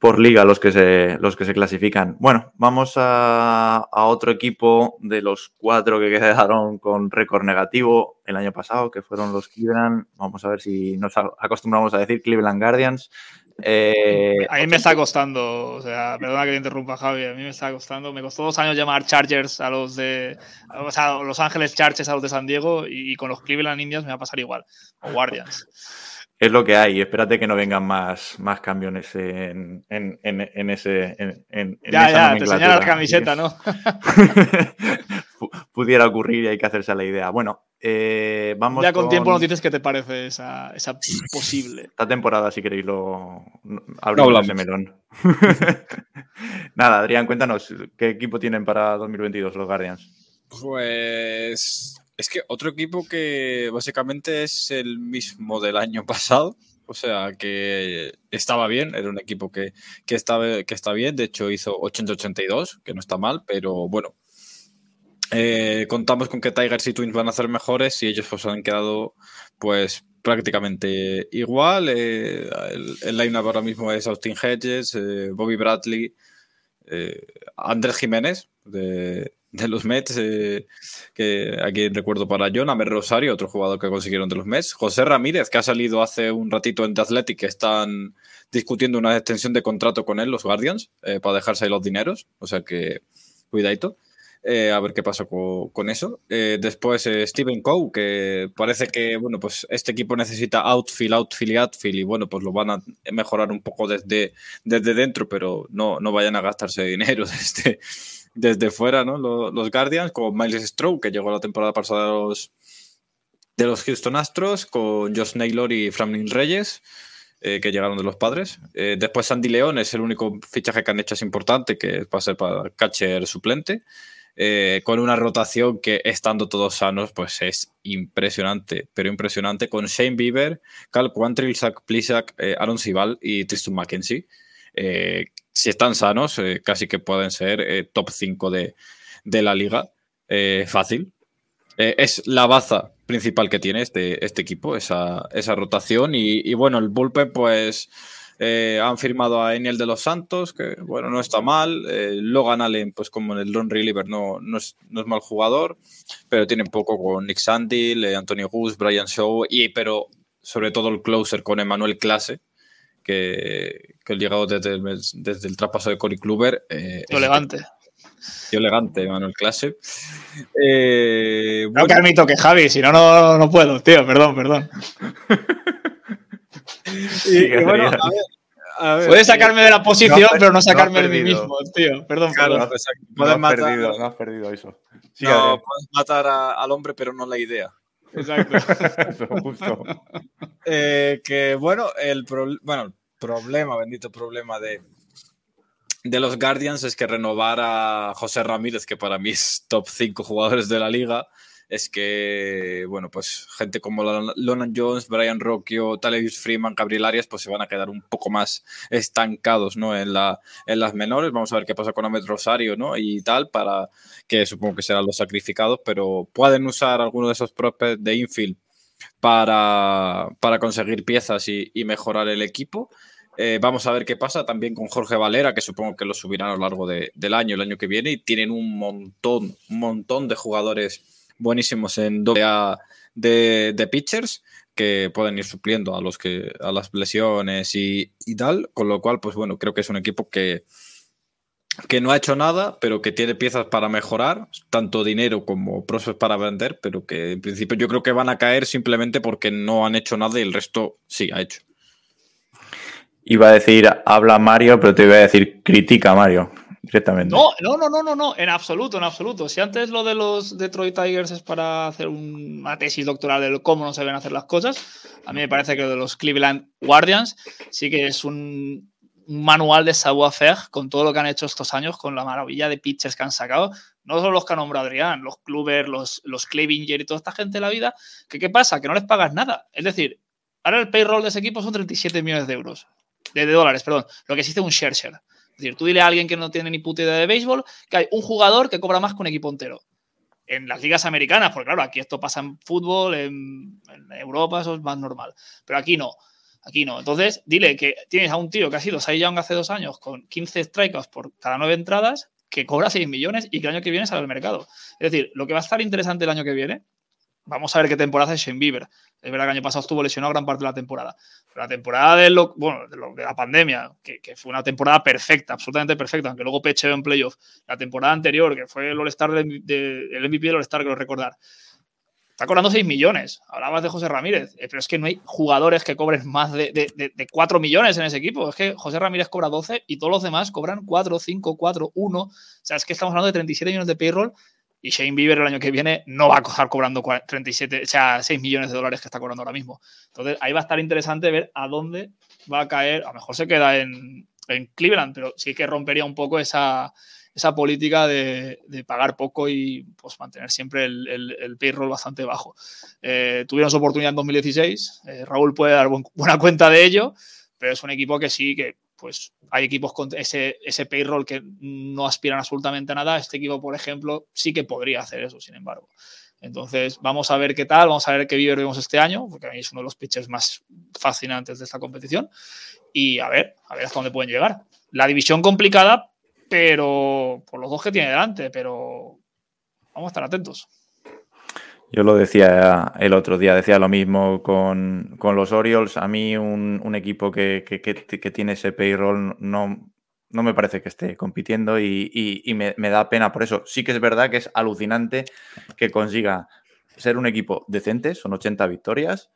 por liga los que, se, los que se clasifican. Bueno, vamos a, otro equipo de los cuatro que quedaron con récord negativo el año pasado, que fueron los Cleveland. Vamos a ver si nos acostumbramos a decir Cleveland Guardians. Eh, a mí me está costando, o sea, perdona que te interrumpa Javi, a mí me está costando, me costó dos años llamar Chargers a los de, o sea, Los Ángeles Chargers a los de San Diego y, con los Cleveland Indians me va a pasar igual, o Guardians. Es lo que hay, espérate que no vengan más, más cambios en, en, en, ese. En, ya, ya, te señala la camiseta, ¿no? Pudiera ocurrir y hay que hacerse la idea. Bueno, eh, vamos ya con, tiempo nos dices qué te parece esa, esa posible. Esta temporada, si queréis, lo abrimos ese melón. Nada, Adrián, cuéntanos, ¿qué equipo tienen para 2022 los Guardians? Pues es que otro equipo que básicamente es el mismo del año pasado. O sea, que estaba bien, era un equipo que, que, está, que está bien. De hecho, hizo 80-82, que no está mal, pero bueno, eh, contamos con que Tigers y Twins van a ser mejores y ellos pues han quedado pues prácticamente igual. Eh, el, el line-up ahora mismo es Austin Hedges, eh, Bobby Bradley, Andrés Jiménez de, los Mets, que aquí recuerdo para John, Amer Rosario, otro jugador que consiguieron de los Mets, José Ramírez, que ha salido hace un ratito en The Athletic, que están discutiendo una extensión de contrato con él, los Guardians, para dejarse ahí los dineros, o sea que cuidadito. Eh, a ver qué pasa con, eso. Eh, después eh, Steven Coe, que parece que bueno, pues este equipo necesita outfield, outfield y outfield, y bueno, pues lo van a mejorar un poco desde, desde dentro, pero no, no vayan a gastarse dinero desde fuera, ¿no? Los, Guardians, con Miles Stroke, que llegó la temporada pasada de los, de los Houston Astros, con Josh Naylor y Franklin Reyes. que llegaron de los padres. después Sandy León es el único fichaje que han hecho es importante, que va a ser para catcher suplente. Eh, con una rotación que estando todos sanos, pues es impresionante, pero impresionante, con Shane Bieber, Cal Quantrill, Zach Plisak, eh, Aaron Sival y Tristan McKenzie. Eh, si están sanos, casi que pueden ser top 5 de, la liga. fácil. es la baza principal que tiene este, este equipo, esa, rotación. Y, bueno, el bullpen, pues eh, han firmado a Eniel de los Santos, que bueno, no está mal. Eh, Logan Allen, pues como en el Long Reliever, no, no, es, no es mal jugador, pero tiene poco con Nick Sandil, eh, Antonio Gus, Brian Shaw, y, pero sobre todo el closer con Emanuel Clase, que, que el llegado desde el, desde el traspaso de Cory Kluber. Yo elegante. Yo elegante, Emanuel Clase. Eh, bueno. que admito que Javi, si no, no, no puedo, tío, perdón, perdón. Puedes sacarme de la posición, pero no sacarme de mí mismo, tío. Perdón, perdón. No, has matar, perdido, no has perdido eso. no, puedes matar al hombre, pero no la idea. Exacto. justo. Eh, que bueno, el bueno, problema, bendito problema de, de los Guardians es que renovar a José Ramírez, que para mí es top 5 jugadores de la liga, es que, bueno, pues gente como Lonan Jones, Brian Rocchio, Talerius Freeman, Gabriel Arias, pues se van a quedar un poco más estancados, ¿no? En, la, en las menores. Vamos a ver qué pasa con Ahmed Rosario, ¿no? Y tal, para que supongo que serán los sacrificados, pero pueden usar alguno de esos prospects de infield para, para conseguir piezas y, mejorar el equipo. Eh, vamos a ver qué pasa también con Jorge Valera, que supongo que lo subirán a lo largo del año, el año que viene, y tienen un montón, un montón de jugadores buenísimos en doble A de, pitchers que pueden ir supliendo a los que a las lesiones y, tal, con lo cual, pues bueno, creo que es un equipo que, que no ha hecho nada, pero que tiene piezas para mejorar, tanto dinero como procesos para vender, pero que en principio yo creo que van a caer simplemente porque no han hecho nada y el resto sí ha hecho. Iba a decir habla Mario, pero te iba a decir critica Mario. directamente. No, no, no, no, no, no, en absoluto, en absoluto. Si antes lo de los Detroit Tigers es para hacer una tesis doctoral de cómo no se deben hacer las cosas, a mí me parece que lo de los Cleveland Guardians sí que es un, manual de savoir-faire con todo lo que han hecho estos años, con la maravilla de pitchers que han sacado. No solo los que ha nombrado Adrián, los Kluber, los, los Clevinger y toda esta gente de la vida. Que, ¿Qué pasa? Que no les pagas nada. Es decir, ahora el payroll de ese equipo son 37 millones de euros. De, dólares, perdón. Lo que existe un share. Es decir, tú dile a alguien que no tiene ni puta idea de béisbol que hay un jugador que cobra más que un equipo entero. En las ligas americanas, porque claro, aquí esto pasa en fútbol, en, en Europa, eso es más normal. Pero aquí no. Aquí no. Entonces, dile que tienes a un tío que ha sido Cy Young hace dos años con 15 strikeouts por cada nueve entradas, que cobra 6 millones y que el año que viene sale al mercado. Es decir, lo que va a estar interesante el año que viene, vamos a ver qué temporada es Shane Bieber. Es verdad que el año pasado estuvo lesionado gran parte de la temporada. La temporada de, bueno, de, la pandemia, que, fue una temporada perfecta, absolutamente perfecta, aunque luego pecheó en playoff. La temporada anterior, que fue el All-Star del de, MVP del All-Star, lo recordar Está cobrando 6 millones. Hablabas de José Ramírez, eh, pero es que no hay jugadores que cobren más de, de, 4 millones en ese equipo. Es que José Ramírez cobra 12 y todos los demás cobran 4, 5, 4, 1. O sea, es que estamos hablando de 37 millones de payroll y Shane Bieber el año que viene no va a estar cobrando 37, o sea, 6 millones de dólares que está cobrando ahora mismo. Entonces ahí va a estar interesante ver a dónde va a caer. A lo mejor se queda en, en Cleveland, pero sí que rompería un poco esa, esa política de, pagar poco y pues, mantener siempre el, el, payroll bastante bajo. Eh, tuvieron su oportunidad en 2016, eh, Raúl puede dar buena cuenta de ello, pero es un equipo que sí, que pues hay equipos con ese, ese payroll que no aspiran absolutamente a nada. Este equipo, por ejemplo, sí que podría hacer eso, sin embargo. Entonces, vamos a ver qué tal, vamos a ver qué Bieber vemos este año, porque a es uno de los pitchers más fascinantes de esta competición. Y a ver, a ver hasta dónde pueden llegar. La división complicada, pero por los dos que tiene delante, pero vamos a estar atentos. Yo lo decía el otro día, decía lo mismo con, los Orioles. A mí un, equipo que, tiene ese payroll no, no me parece que esté compitiendo y, me, me, da pena por eso. Sí que es verdad que es alucinante que consiga ser un equipo decente, son 80 victorias,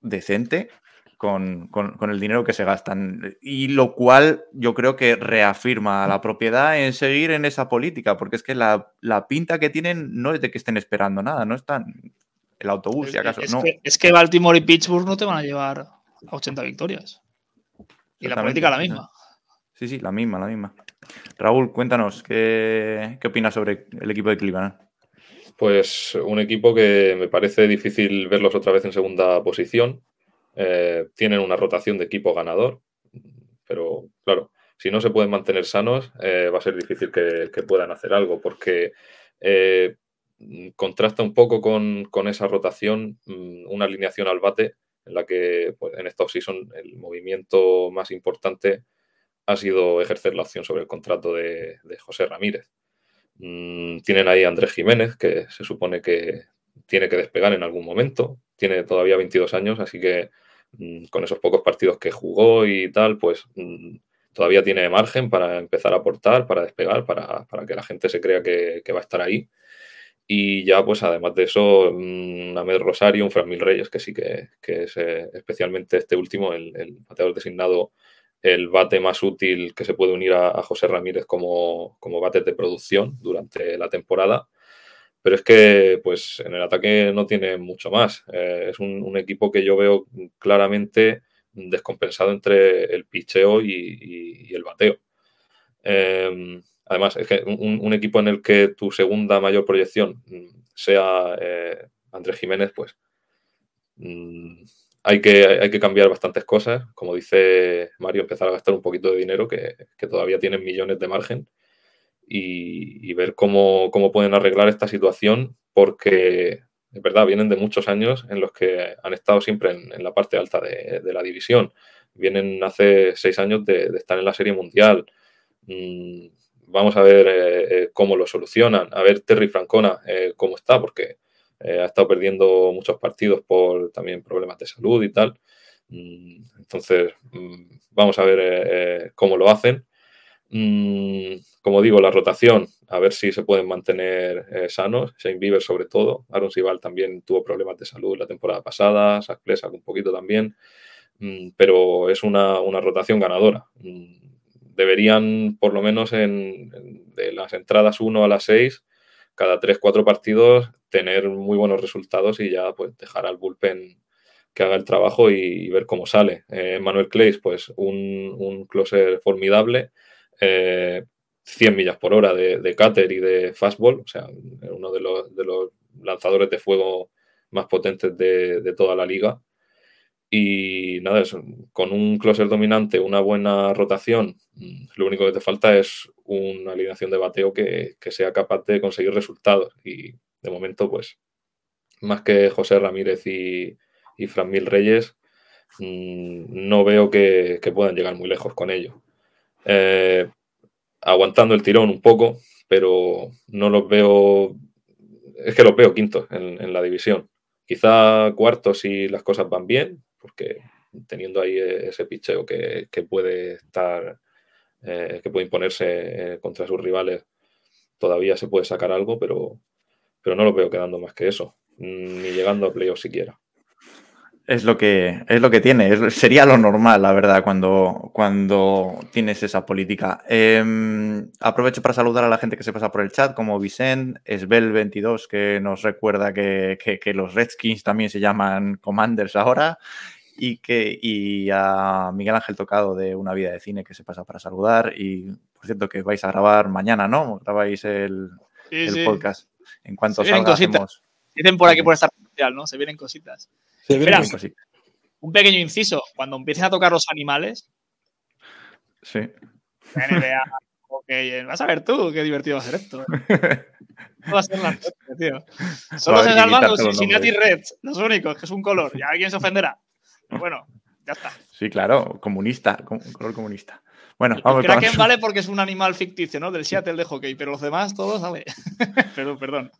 decente, con, el dinero que se gastan. Y lo cual yo creo que reafirma a la propiedad en seguir en esa política, porque es que la, pinta que tienen no es de que estén esperando nada, no están el autobús, si acaso. Es, no. que, es que Baltimore y Pittsburgh no te van a llevar a 80 victorias. Y la política la misma. Sí, sí, la misma, la misma. Raúl, cuéntanos, ¿qué, qué opinas sobre el equipo de Cleveland? Pues un equipo que me parece difícil verlos otra vez en segunda posición. Eh, tienen una rotación de equipo ganador, pero claro, si no se pueden mantener sanos, eh, va a ser difícil que, puedan hacer algo, porque eh, contrasta un poco con, esa rotación mm, una alineación al bate en la que pues, en esta season el movimiento más importante ha sido ejercer la opción sobre el contrato de, José Ramírez. Mm, tienen ahí a Andrés Jiménez, que se supone que tiene que despegar en algún momento. Tiene todavía 22 años, así que Mm, con esos pocos partidos que jugó y tal, pues mm, todavía tiene margen para empezar a aportar, para despegar, para, que la gente se crea que, va a estar ahí. Y ya, pues además de eso, un Ahmed Rosario, un Fran Mil Reyes, que sí que, es eh, especialmente este último, el, el, bateador designado, el bate más útil que se puede unir a, José Ramírez como, como bate de producción durante la temporada. Pero es que, pues, en el ataque no tiene mucho más. Eh, es un, equipo que yo veo claramente descompensado entre el picheo y, el bateo. Em, además, es que un, equipo en el que tu segunda mayor proyección sea eh, Andrés Jiménez, pues mm, hay, que, hay que cambiar bastantes cosas. Como dice Mario, empezar a gastar un poquito de dinero que todavía tienen millones de margen y, ver cómo, pueden arreglar esta situación, porque es verdad, vienen de muchos años en los que han estado siempre en, la parte alta de, la división. Vienen hace seis años de, estar en la Serie Mundial. Mm, vamos a ver eh, eh, cómo lo solucionan. A ver Terry Francona eh, cómo está, porque ha estado perdiendo muchos partidos por también problemas de salud y tal. Mm, entonces, mm, vamos a ver cómo lo hacen. Mm, como digo, la rotación, a ver si se pueden mantener eh, sanos. Shane Bieber, sobre todo. Aaron Sival también tuvo problemas de salud la temporada pasada. Zach un poquito también. Mm, pero es una, rotación ganadora. Mm, deberían, por lo menos en, de las entradas 1 a las 6, cada 3-4 partidos, tener muy buenos resultados y ya pues dejar al bullpen que haga el trabajo y, ver cómo sale. Eh, Manuel Clays, pues un, un closer formidable, 100 eh, millas por hora de, cutter y de fastball, o sea, uno de los, lanzadores de fuego más potentes de, toda la liga. Y nada, con un closer dominante, una buena rotación, mm, lo único que te falta es una alineación de bateo que, sea capaz de conseguir resultados. Y de momento, pues, más que José Ramírez y, y Fran Mil Reyes, mmm, no veo que, que, puedan llegar muy lejos con ello. Eh, aguantando el tirón un poco, pero no los veo, es que los veo quintos en, la división. Quizá cuartos si las cosas van bien, porque teniendo ahí ese picheo que, puede estar, eh, que puede imponerse eh, contra sus rivales, todavía se puede sacar algo, pero, pero no lo veo quedando más que eso, ni llegando a playoff siquiera. Es lo que, es lo que tiene, es, sería lo normal, la verdad, cuando, cuando tienes esa política. Eh, aprovecho para saludar a la gente que se pasa por el chat, como Vicent, Esbel22, que nos recuerda que, que, que, los Redskins también se llaman Commanders ahora, y, que, y a Miguel Ángel Tocado de Una Vida de Cine que se pasa para saludar. Y por cierto, que vais a grabar mañana, ¿no? Grabáis el, sí, el sí. podcast. En cuanto cositas. Hacemos... Dicen por aquí por esta especial, ¿no? Se vienen cositas. Se vienen Espera, cositas. Un pequeño inciso. Cuando empiecen a tocar los animales. Sí. NBA, okay, vas a ver tú qué divertido va a ser esto. va a ser la noche, tío. Solo se salvan los Cincinnati Reds, los únicos, que es un color. Ya alguien se ofenderá. Pero bueno, ya está. Sí, claro, comunista, color comunista. Bueno, vamos Kraken vale porque es un animal ficticio, ¿no? Del Seattle de hockey, pero los demás todos vale. perdón, perdón.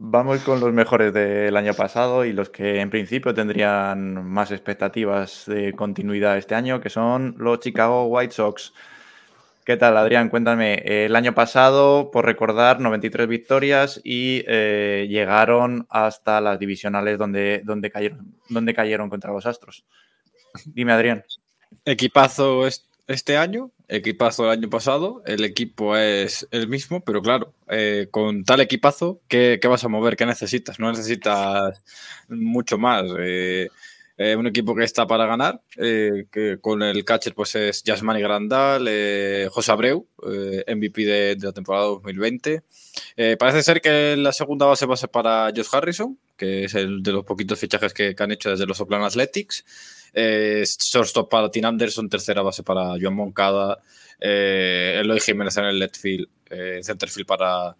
Vamos con los mejores del año pasado y los que en principio tendrían más expectativas de continuidad este año, que son los Chicago White Sox. ¿Qué tal, Adrián? Cuéntame. El año pasado, por recordar, 93 victorias y eh, llegaron hasta las divisionales donde, donde, cayeron, donde cayeron contra los Astros. Dime, Adrián. Equipazo este año, equipazo el año pasado. El equipo es el mismo, pero claro, eh, con tal equipazo, ¿qué, ¿qué, vas a mover? ¿Qué necesitas? No necesitas mucho más. Eh, eh, un equipo que está para ganar, que con el catcher pues es Yasmani Grandal, José Abreu, MVP de, la temporada 2020. Eh, parece ser que la segunda base va a ser para Josh Harrison, que es el de los poquitos fichajes que, que han hecho desde los Oakland Athletics. Eh, shortstop para Tim Anderson, tercera base para Joan Moncada, Eloy Jiménez en el left field, centerfield para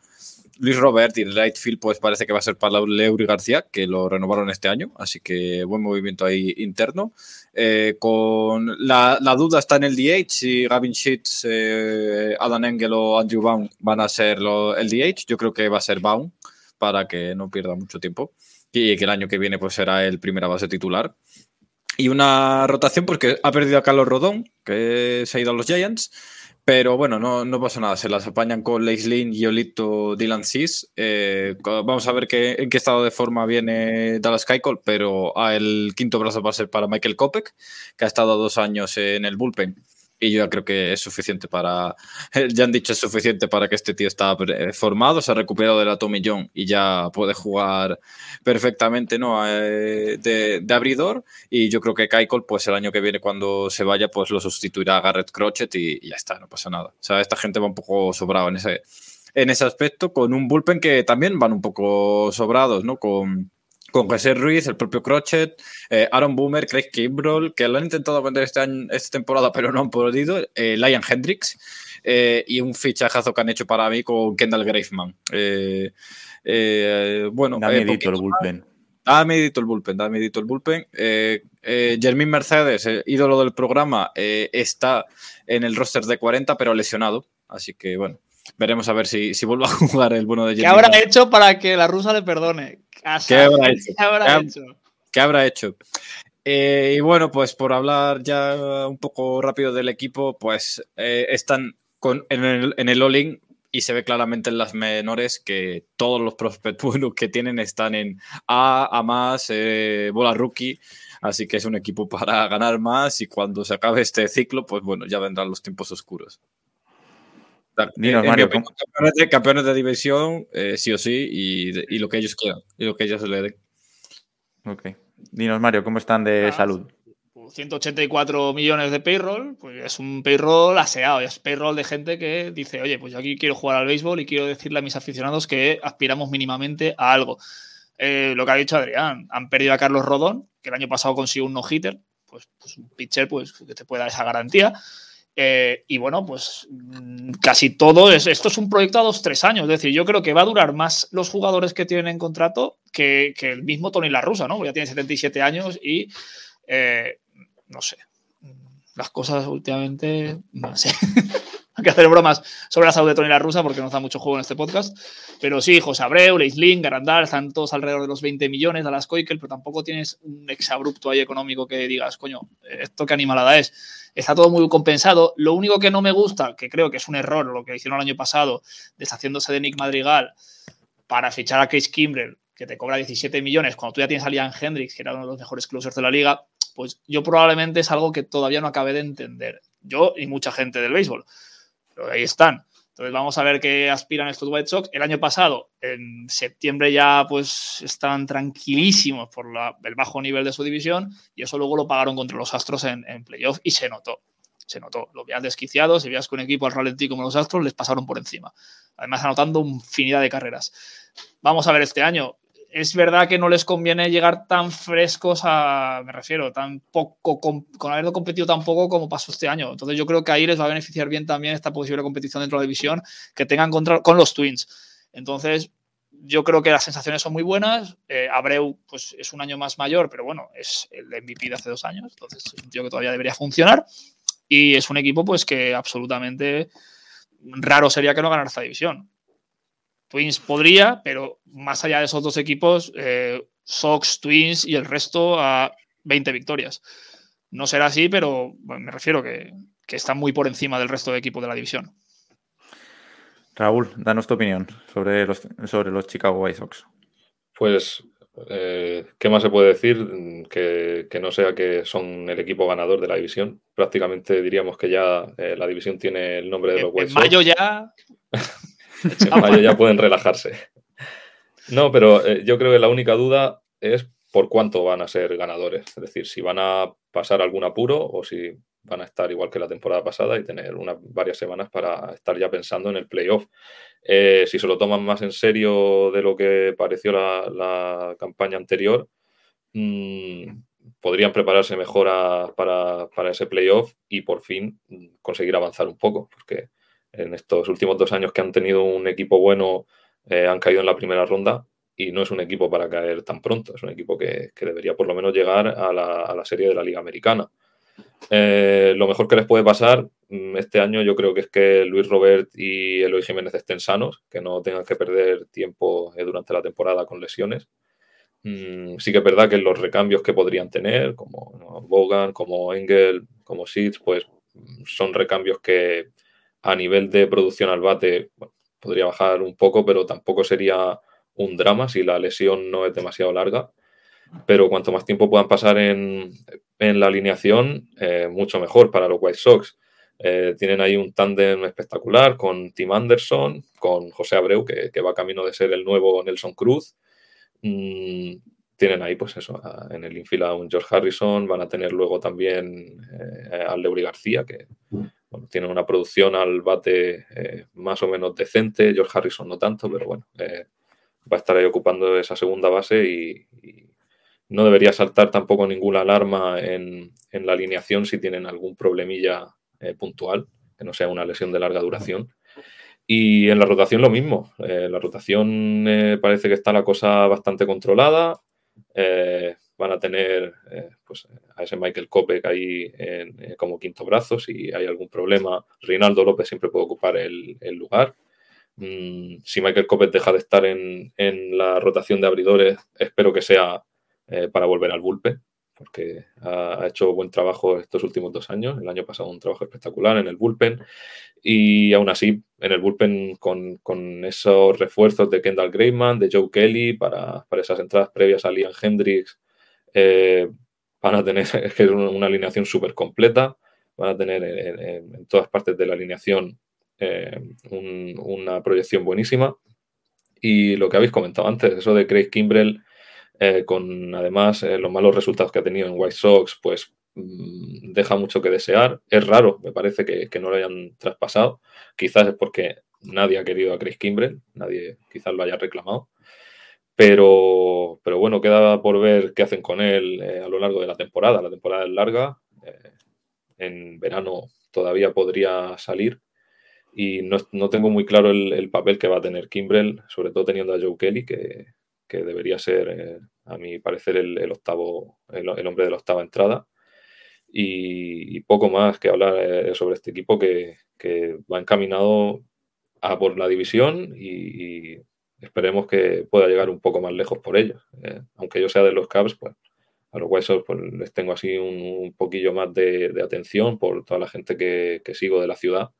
Luis Robert y el right field pues parece que va a ser para Leury García, que lo renovaron este año, así que buen movimiento ahí interno. Eh, con la, la, duda está en el DH, si Gavin Sheets, eh, Adam Engel o Andrew Baum van a ser lo, el DH, yo creo que va a ser Baum para que no pierda mucho tiempo y que el año que viene pues será el primera base titular. Y una rotación porque ha perdido a Carlos Rodón, que se ha ido a los Giants. Pero bueno, no, no pasa nada, se las apañan con Leislin, Giolito, Dylan Cis. Eh, vamos a ver qué, en qué estado de forma viene Dallas Keuchel, pero el quinto brazo va a ser para Michael Kopek, que ha estado dos años en el bullpen y yo creo que es suficiente para, ya han dicho es suficiente para que este tío está formado, se ha recuperado de la Tommy John y ya puede jugar perfectamente ¿no? Eh, de, de, abridor y yo creo que Keikol pues el año que viene cuando se vaya pues lo sustituirá a Garrett Crochet y, y ya está, no pasa nada. O sea, esta gente va un poco sobrado en ese, en ese aspecto con un bullpen que también van un poco sobrados, ¿no? Con con José Ruiz, el propio Crochet, eh, Aaron Boomer, Craig Kimbrell, que lo han intentado vender este año, esta temporada, pero no han podido, eh, Lion Hendricks, eh, y un fichajazo que han hecho para mí con Kendall Graveman. Eh, bueno, da medito el bullpen. Da medito el bullpen, da medito el bullpen. Jermín Mercedes, ídolo del programa, está en el roster de 40, pero lesionado, así que bueno. Veremos a ver si, si vuelve a jugar el bueno de Jeremy. ¿Qué habrá hecho para que la rusa le perdone? ¿Qué habrá hecho? ¿Qué habrá ¿Qué hecho? ¿Qué habrá hecho? Eh, y bueno, pues por hablar ya un poco rápido del equipo, pues eh, están con, en el, en el all-in y se ve claramente en las menores que todos los prospects buenos que tienen están en A, A más, eh, bola rookie. Así que es un equipo para ganar más y cuando se acabe este ciclo, pues bueno, ya vendrán los tiempos oscuros. Dinos, Mario, opinión, campeones, de, campeones de división, eh, sí o sí, y, de- y lo que ellos quieran, y lo que ellos le den. ok. Dinos, Mario, ¿cómo están de Ah, salud? 184 millones de payroll, pues es un payroll aseado, es payroll de gente que dice, oye, pues yo aquí quiero jugar al béisbol y quiero decirle a mis aficionados que aspiramos mínimamente a algo. Eh, lo que ha dicho Adrián, han perdido a Carlos Rodón, que el año pasado consiguió un no-hitter, pues, pues un pitcher pues, que te puede dar esa garantía. Eh, y bueno, pues mm, casi todo es. Esto es un proyecto a dos, tres años. Es decir, yo creo que va a durar más los jugadores que tienen en contrato que, el mismo Tony La ¿no? Ya tiene 77 años y eh, no sé. Las cosas últimamente. No sé. Hay que hacer bromas sobre la salud de Tony La Russa porque nos da mucho juego en este podcast. Pero sí, José Abreu, Leislin, Garandal, están todos alrededor de los 20 millones de las Koikel, pero tampoco tienes un exabrupto ahí económico que digas, coño, esto qué animalada es. Está todo muy compensado. Lo único que no me gusta, que creo que es un error lo que hicieron el año pasado, deshaciéndose de Nick Madrigal para fichar a Case Kimbrell, que te cobra 17 millones, cuando tú ya tienes a Liam Hendricks, que era uno de los mejores closers de la liga, pues yo probablemente es algo que todavía no acabé de entender. Yo y mucha gente del béisbol. Pero ahí están. Entonces vamos a ver qué aspiran estos White Sox. El año pasado, en septiembre ya pues estaban tranquilísimos por el bajo nivel de su división y eso luego lo pagaron contra los Astros en, en playoff y se notó. Se notó. Lo veías desquiciados y veías que un equipo al ralentí como los Astros les pasaron por encima. Además anotando infinidad de carreras. Vamos a ver este año. Es verdad que no les conviene llegar tan frescos a, me refiero, tan poco, con, con haber competido tan poco como pasó este año. Entonces yo creo que ahí les va a beneficiar bien también esta posible competición dentro de la división que tengan contra, con los Twins. Entonces yo creo que las sensaciones son muy buenas. Eh, Abreu pues, es un año más mayor, pero bueno, es el MVP de hace dos años. Entonces es un que todavía debería funcionar. Y es un equipo pues que absolutamente raro sería que no ganara esta división. Twins podría, pero más allá de esos dos equipos, eh, Sox, Twins y el resto a 20 victorias. No será así, pero bueno, me refiero que, que están muy por encima del resto de equipos de la división. Raúl, danos tu opinión sobre los, sobre los Chicago White Sox. Pues, eh, ¿qué más se puede decir? Que, que no sea que son el equipo ganador de la división. Prácticamente diríamos que ya eh, la división tiene el nombre de En, los White en Sox. mayo ya. Ya pueden relajarse. No, pero eh, yo creo que la única duda es por cuánto van a ser ganadores. Es decir, si van a pasar algún apuro o si van a estar igual que la temporada pasada y tener unas varias semanas para estar ya pensando en el playoff. Eh, si se lo toman más en serio de lo que pareció la, campaña anterior, mm, podrían prepararse mejor para, para ese playoff y por fin mm, conseguir avanzar un poco, porque en estos últimos dos años que han tenido un equipo bueno, eh, han caído en la primera ronda y no es un equipo para caer tan pronto, es un equipo que, que debería por lo menos llegar a la, a la serie de la Liga Americana. Eh, lo mejor que les puede pasar mm, este año yo creo que es que Luis Robert y Eloy Jiménez estén sanos, que no tengan que perder tiempo eh, durante la temporada con lesiones. Mm, sí que es verdad que los recambios que podrían tener, como. Bogan, como Engel, como Seeds, pues mm, son recambios que a nivel de producción al bate bueno, podría bajar un poco, pero tampoco sería un drama si la lesión no es demasiado larga. Pero cuanto más tiempo puedan pasar en, en la alineación, eh, mucho mejor para los White Sox. Eh, tienen ahí un tándem espectacular con Tim Anderson, con José Abreu, que, va camino de ser el nuevo Nelson Cruz. Mm, tienen ahí, pues eso, a- en el infield a un George Harrison, van a tener luego también eh, Leury García, que bueno, tiene una producción al bate eh, más o menos decente, George Harrison no tanto, pero bueno, eh, va a estar ahí ocupando esa segunda base y, no debería saltar tampoco ninguna alarma en, la alineación si tienen algún problemilla eh, puntual, que no sea una lesión de larga duración. Y en la rotación lo mismo. La rotación parece que está la cosa bastante controlada. Van a tener eh, pues, a ese Michael Kopek ahí en, eh, como quinto brazo. Si hay algún problema, Reinaldo López siempre puede ocupar el, el lugar. Mm, si Michael Kopek deja de estar en, en la rotación de abridores, espero que sea eh, para volver al bullpen, porque ha, ha hecho buen trabajo estos últimos dos años. El año pasado un trabajo espectacular en el bullpen. Y aún así, en el bullpen, con, con esos refuerzos de Kendall Grayman, de Joe Kelly, para, para esas entradas previas a Liam Hendricks, eh, van a tener una, alineación súper completa. Van a tener en, todas partes de la alineación eh, una proyección buenísima. Y lo que habéis comentado antes, eso de Craig Kimbrell, eh, con además los malos resultados que ha tenido en White Sox, pues mm, deja mucho que desear. Es raro, me parece, que, que, no lo hayan traspasado. Quizás es porque nadie ha querido a Chris Kimbrell, nadie quizás lo haya reclamado. Pero, pero bueno, queda por ver qué hacen con él eh, a lo largo de la temporada. La temporada es larga. Eh, en verano todavía podría salir. Y no, tengo muy claro el, papel que va a tener Kimbrell, sobre todo teniendo a Joe Kelly, que, debería ser, eh, a mi parecer, el, octavo, el, hombre de la octava entrada. Y, poco más que hablar sobre este equipo que, que, va encaminado a por la división y esperemos que pueda llegar un poco más lejos por ellos. Eh, aunque yo sea de los Cubs, pues a los White Sox pues, les tengo así un, poquillo más de, atención por toda la gente que, sigo de la ciudad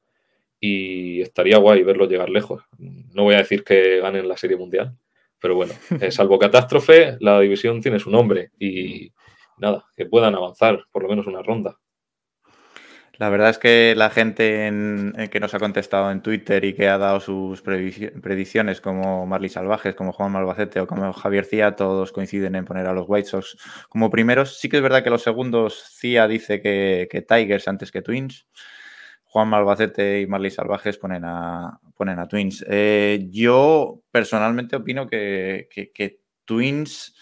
y estaría guay verlos llegar lejos. No voy a decir que ganen la Serie Mundial, pero bueno, eh, salvo catástrofe, la división tiene su nombre y nada, que puedan avanzar por lo menos una ronda. La verdad es que la gente que nos ha contestado en Twitter y que ha dado sus predicciones, como Marley Salvajes, como Juan Malbacete o como Javier Cía, todos coinciden en poner a los White Sox como primeros. Sí que es verdad que los segundos, Cía dice que, Tigers antes que Twins. Juan Malbacete y Marley Salvajes ponen a, ponen a Twins. Eh, yo personalmente opino que, que Twins.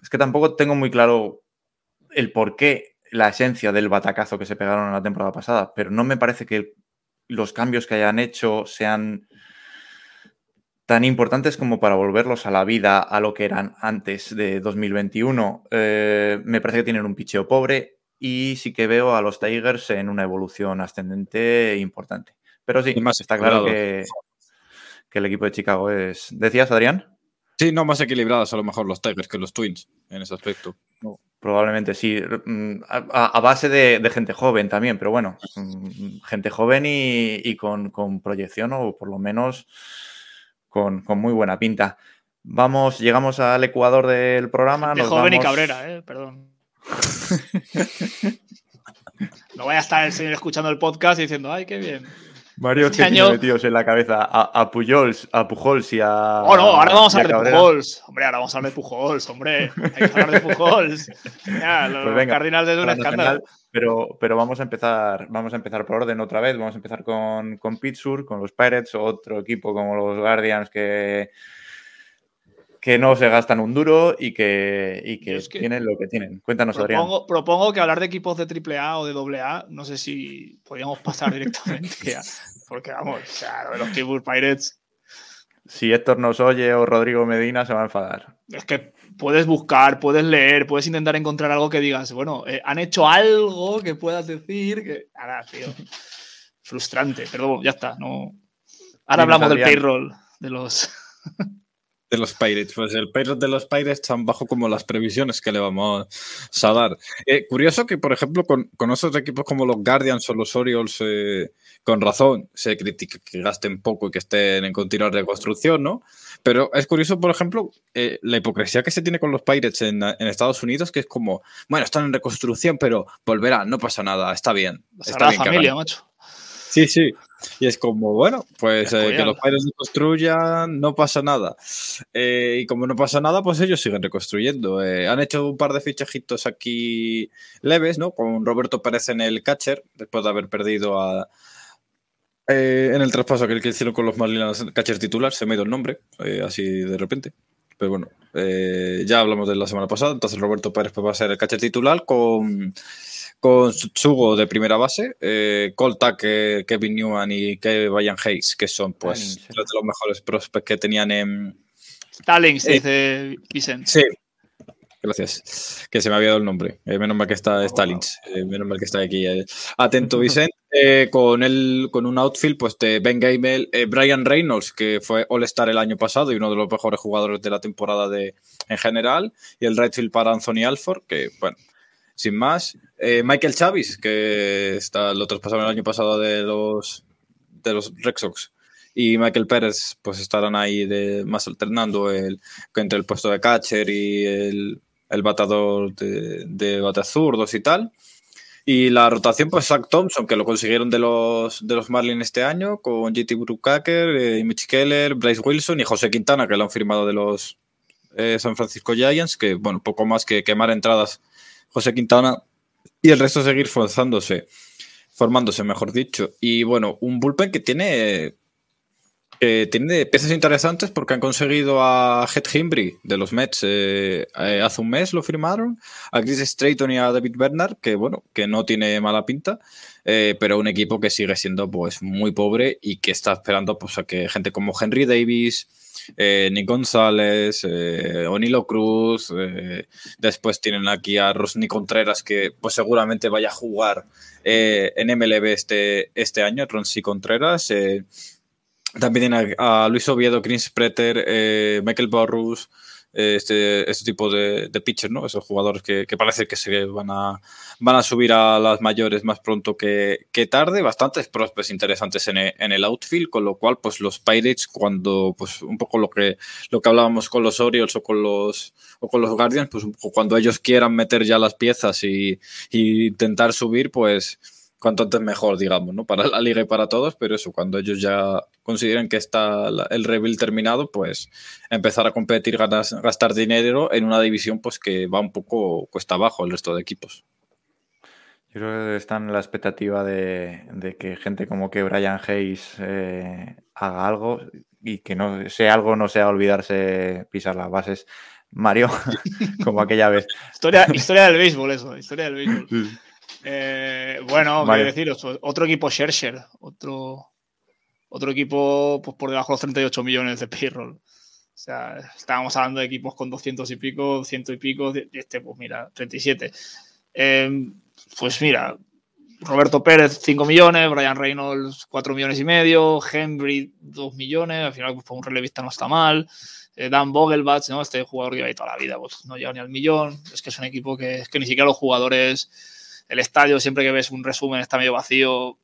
Es que tampoco tengo muy claro el por qué la esencia del batacazo que se pegaron en la temporada pasada, pero no me parece que los cambios que hayan hecho sean tan importantes como para volverlos a la vida a lo que eran antes de 2021. Eh, me parece que tienen un picheo pobre y sí que veo a los Tigers en una evolución ascendente importante. Pero sí, más está claro que, que, el equipo de Chicago es... ¿Decías, Adrián? Sí, no, más equilibrados a lo mejor los Tigers que los Twins en ese aspecto. Probablemente sí, mm, a, base de, gente joven también, pero bueno, mm, gente joven y, con, proyección o por lo menos con, muy buena pinta. Vamos, llegamos al Ecuador del programa. Gente joven y Cabrera, eh, perdón. no vaya a estar el señor escuchando el podcast y diciendo, ay, qué bien. Varios este que metidos en la cabeza a, Pujols, a Pujols y a. Oh, no, ahora vamos a hablar de Pujols. Hombre, ahora vamos a hablar de Pujols, hombre. Hay que hablar de Pujols. Ya, los pues Cardinals un escándalo. Pero, pero vamos a empezar, vamos a empezar por orden otra vez. Vamos a empezar con, con Pittsburgh, con los Pirates, otro equipo como los Guardians que que no se gastan un duro y que, que, tienen lo que tienen. Cuéntanos, propongo, Adrián. Propongo que hablar de equipos de AAA o de AA, no sé si podríamos pasar directamente a, Porque vamos, o sea, los Pittsburgh Pirates. Si Héctor nos oye o Rodrigo Medina, se va a enfadar. Es que puedes buscar, puedes leer, puedes intentar encontrar algo que digas, bueno, eh, han hecho algo que puedas decir que. Ahora, tío. Frustrante, pero bueno, ya está. No... Ahora hablamos del payroll de los. de los Pirates. Pues el payroll de los Pirates están bajo como las previsiones que le vamos a dar. Eh, curioso que, por ejemplo, con, con, otros equipos como los Guardians o los Orioles, eh, con razón, se critica que gasten poco y que estén en continua reconstrucción, ¿no? Pero es curioso, por ejemplo, eh, la hipocresía que se tiene con los Pirates en, Estados Unidos, que es como, bueno, están en reconstrucción, pero volverán, no pasa nada, está bien. Está bien familia, macho. Sí, sí. Y es como, bueno, pues eh, que los padres reconstruyan, no pasa nada. Eh, y como no pasa nada, pues ellos siguen reconstruyendo. Eh, han hecho un par de fichajitos aquí leves, ¿no? Con Roberto Pérez en el catcher, después de haber perdido a. en el traspaso que hicieron con los Marlins, catcher titular, se me ha ido el nombre, así de repente. Pero bueno, ya hablamos de la semana pasada, entonces Roberto Pérez pues, va a ser el catcher titular con con Tsugo de primera base, eh, Colta, Kevin Newman y Kevin Hayes, que son pues de los mejores prospects que tenían en. Stallings, eh, dice Vicente. Sí, gracias. Que se me había dado el nombre. Eh, menos mal que está Stallings. menos mal que está aquí. atento, Vicente. Con el, con un outfield pues, de Ben Gamel, Brian Reynolds, que fue All-Star el año pasado y uno de los mejores jugadores de la temporada de, en general. Y el right para Anthony Alford, que, bueno, sin más. Eh, Michael Chavis, que está, lo traspasaron el año pasado de los, de los Red Sox. Y Michael Pérez, pues estarán ahí más alternando el, entre el puesto de catcher y el, el batador de, de batazurdos y tal. Y la rotación, pues Zach Thompson, que lo consiguieron de los, de los Marlins este año, con JT Brucaker, eh, Mitch Keller, Bryce Wilson y José Quintana, que lo han firmado de los eh, San Francisco Giants, que bueno, poco más que quemar entradas José Quintana y el resto seguir forzándose, formándose, mejor dicho. Y bueno, un bullpen que tiene eh, tiene piezas interesantes porque han conseguido a Head Himbry de los Mets eh, eh, hace un mes lo firmaron, a Chris Strayton y a David Bernard, que bueno, que no tiene mala pinta, pero un equipo que sigue siendo pues muy pobre y que está esperando pues a que gente como Henry Davis, Nick González, Onilo Cruz, después tienen aquí a Rosny Contreras que pues seguramente vaya a jugar en MLB este, este año, Rosny Contreras. También tiene a, Luis Oviedo, Chris Preter, eh, Michael Borrus, eh, este, este tipo de, de pitchers, ¿no? Esos jugadores que, parece que se van a, van a subir a las mayores más pronto que, tarde. Bastantes prospects interesantes en el, outfield, con lo cual, pues los Pirates, cuando, pues un poco lo que, lo que hablábamos con los Orioles o con los, o con los Guardians, pues cuando ellos quieran meter ya las piezas y intentar subir, pues cuanto antes mejor, digamos, ¿no? Para la liga y para todos, pero eso, cuando ellos ya consideren que está el rebuild terminado, pues empezar a competir, gastar dinero en una división pues que va un poco cuesta abajo el resto de equipos. Yo creo que están en la expectativa de, que gente como que Brian Hayes eh, haga algo y que no sea algo no sea olvidarse pisar las bases. Mario, como aquella vez. Historia, historia del béisbol, eso, historia del béisbol. Eh, bueno, quiero deciros, otro equipo Scherzer, otro, otro equipo pues, por debajo de los 38 millones de payroll. O sea, estábamos hablando de equipos con 200 y pico, 100 y pico, este, pues mira, 37. Eh, pues mira, Roberto Pérez 5 millones, Brian Reynolds 4 millones y medio, Henry 2 millones, al final pues, un relevista no está mal. Eh, Dan Vogelbach, ¿no? este jugador que lleva ahí toda la vida, pues no llega ni al millón. Es que es un equipo que, es que ni siquiera los jugadores el estadio, siempre que ves un resumen, está medio vacío.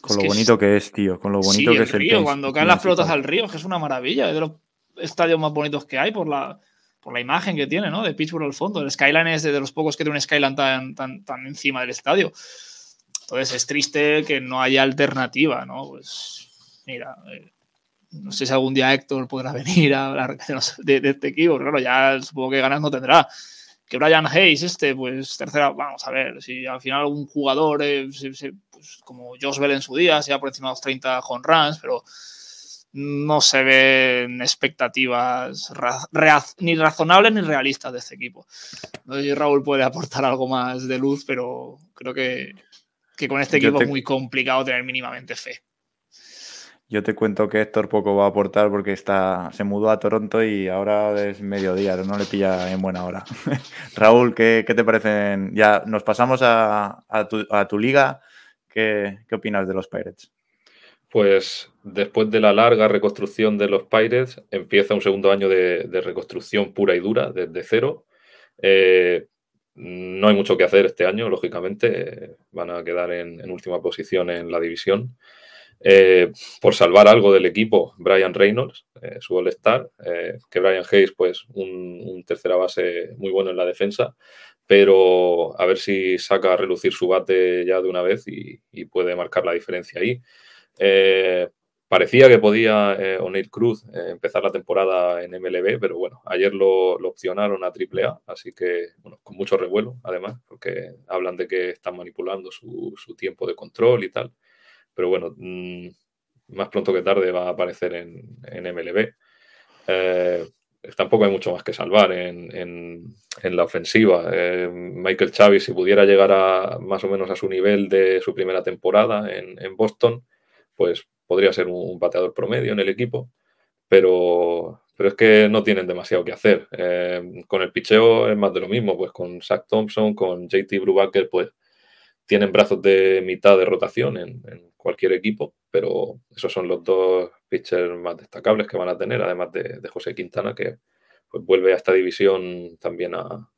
Con lo bonito que es, tío. Con lo bonito que es el río. Cuando caen las pelotas al río, es que es una maravilla. Es de los estadios más bonitos que hay por la, por la imagen que tiene, ¿no? De Pittsburgh al fondo. El Skyline es de, los pocos que tiene un Skyline tan, tan, tan encima del estadio. Entonces es triste que no haya alternativa, ¿no? Pues mira, eh, no sé si algún día Héctor podrá venir a hablar de, de este equipo. Claro, ya supongo que ganas no tendrá que Brian Hayes, este, pues tercera, vamos a ver, si al final algún jugador, eh, pues, como Josh Bell en su día, sea por encima de los 30 home runs, pero no se ven expectativas ni razonables ni realistas de este equipo. No sé si Raúl puede aportar algo más de luz, pero creo que, con este equipo es muy complicado tener mínimamente fe. Yo te cuento que Héctor poco va a aportar porque está, se mudó a Toronto y ahora es mediodía, no le pilla en buena hora. Raúl, ¿qué, te parecen? Ya nos pasamos a, tu, liga. ¿Qué, opinas de los Pirates? Pues después de la larga reconstrucción de los Pirates, empieza un segundo año de, reconstrucción pura y dura, desde cero. Eh, no hay mucho que hacer este año, lógicamente. van a quedar en última posición en la división. Eh, por salvar algo del equipo, Brian Reynolds, eh, su All-Star, eh, que Brian Hayes, pues un, tercera base muy bueno en la defensa, pero a ver si saca a relucir su bate ya de una vez y, puede marcar la diferencia ahí. parecía que podía O'Neill Cruz empezar la temporada en MLB, pero bueno, ayer lo, opcionaron a AAA, así que bueno, con mucho revuelo, además, porque hablan de que están manipulando su tiempo de control y tal pero bueno, mm, más pronto que tarde va a aparecer en, MLB. Eh, tampoco hay mucho más que salvar en, la ofensiva. Eh, Michael Chavis, si pudiera llegar a más o menos a su nivel de su primera temporada en, Boston, pues podría ser un, pateador promedio en el equipo, pero, pero es que no tienen demasiado que hacer. Eh, con el picheo es más de lo mismo, pues con Zach Thompson, con JT Brubaker, pues tienen brazos de mitad de rotación en, cualquier equipo, pero esos son los dos pitchers más destacables que van a tener, además de, José Quintana, que pues, vuelve a esta división también a,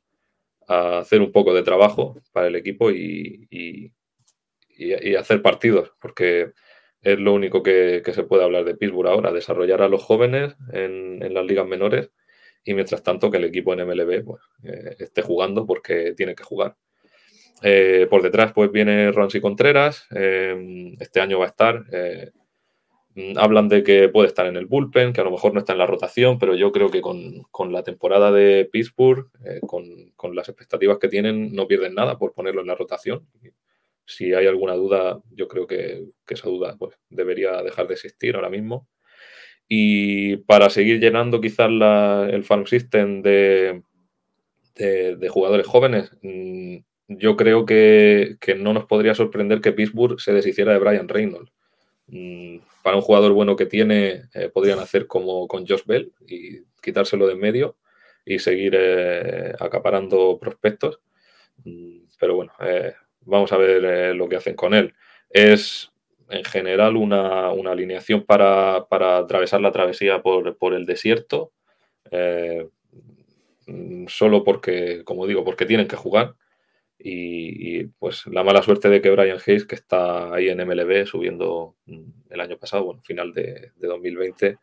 hacer un poco de trabajo para el equipo y, hacer partidos, porque es lo único que, se puede hablar de Pittsburgh ahora, desarrollar a los jóvenes en, las ligas menores y mientras tanto que el equipo en MLB pues, eh, esté jugando porque tiene que jugar. Eh, por detrás, pues viene Ronsi Contreras. este año va a estar. Mm, hablan de que puede estar en el bullpen, que a lo mejor no está en la rotación, pero yo creo que con, la temporada de Pittsburgh, eh, con, las expectativas que tienen, no pierden nada por ponerlo en la rotación. Si hay alguna duda, yo creo que, esa duda pues, debería dejar de existir ahora mismo. Y para seguir llenando quizás el farm system de, de, jugadores jóvenes, mm, yo creo que, que no nos podría sorprender que Pittsburgh se deshiciera de Brian Reynolds Mm, para un jugador bueno que tiene, eh, podrían hacer como con Josh Bell y quitárselo de en medio y seguir eh, acaparando prospectos. Mm, pero bueno, eh, vamos a ver lo que hacen con él. Es en general una, alineación para, atravesar la travesía por, por el desierto, mm, solo porque, como digo, porque tienen que jugar. Y, pues la mala suerte de que Brian Hayes, que está ahí en MLB subiendo mm, el año pasado, bueno, final de, 2020,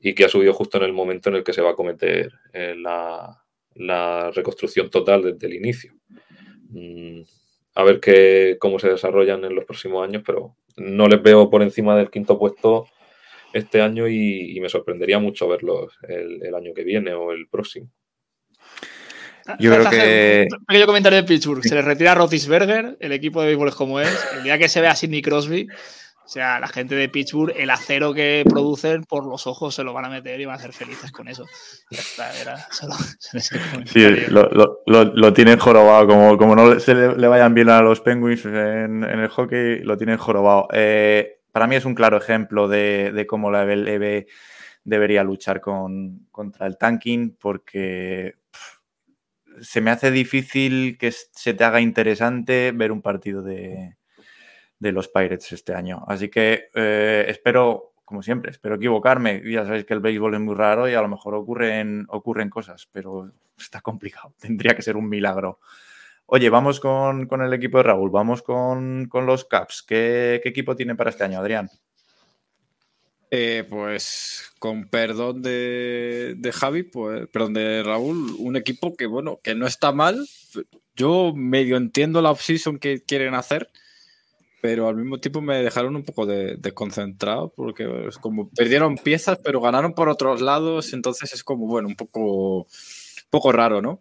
y que ha subido justo en el momento en el que se va a cometer eh, la, reconstrucción total desde el inicio. Mm, a ver qué, cómo se desarrollan en los próximos años, pero no les veo por encima del quinto puesto este año y, me sorprendería mucho verlos el año que viene o el próximo. Yo creo que. Un pequeño comentario de Pittsburgh. Se le retira a Rotisberger, el equipo de béisbol es como es. El día que se ve a Sidney Crosby, o sea, la gente de Pittsburgh, el acero que producen por los ojos se lo van a meter y van a ser felices con eso. sí, lo, tienen jorobado. Como, como no se le, vayan bien a los Penguins en, el hockey, lo tienen jorobado. Eh, para mí es un claro ejemplo de, cómo la LB debería luchar con, contra el tanking, porque se me hace difícil que se te haga interesante ver un partido de, los Pirates este año. Así que eh, espero, como siempre, espero equivocarme. Ya sabéis que el béisbol es muy raro y a lo mejor ocurren, ocurren cosas, pero está complicado. Tendría que ser un milagro. Oye, vamos con, el equipo de Raúl, vamos con, los Caps. ¿Qué, ¿Qué, equipo tiene para este año, Adrián? Eh, pues con perdón de, Javi, pues, perdón de Raúl, un equipo que bueno, que no está mal. Yo medio entiendo la offseason que quieren hacer, pero al mismo tiempo me dejaron un poco desconcentrado porque es como perdieron piezas, pero ganaron por otros lados, entonces es como bueno, un poco, poco raro, ¿no?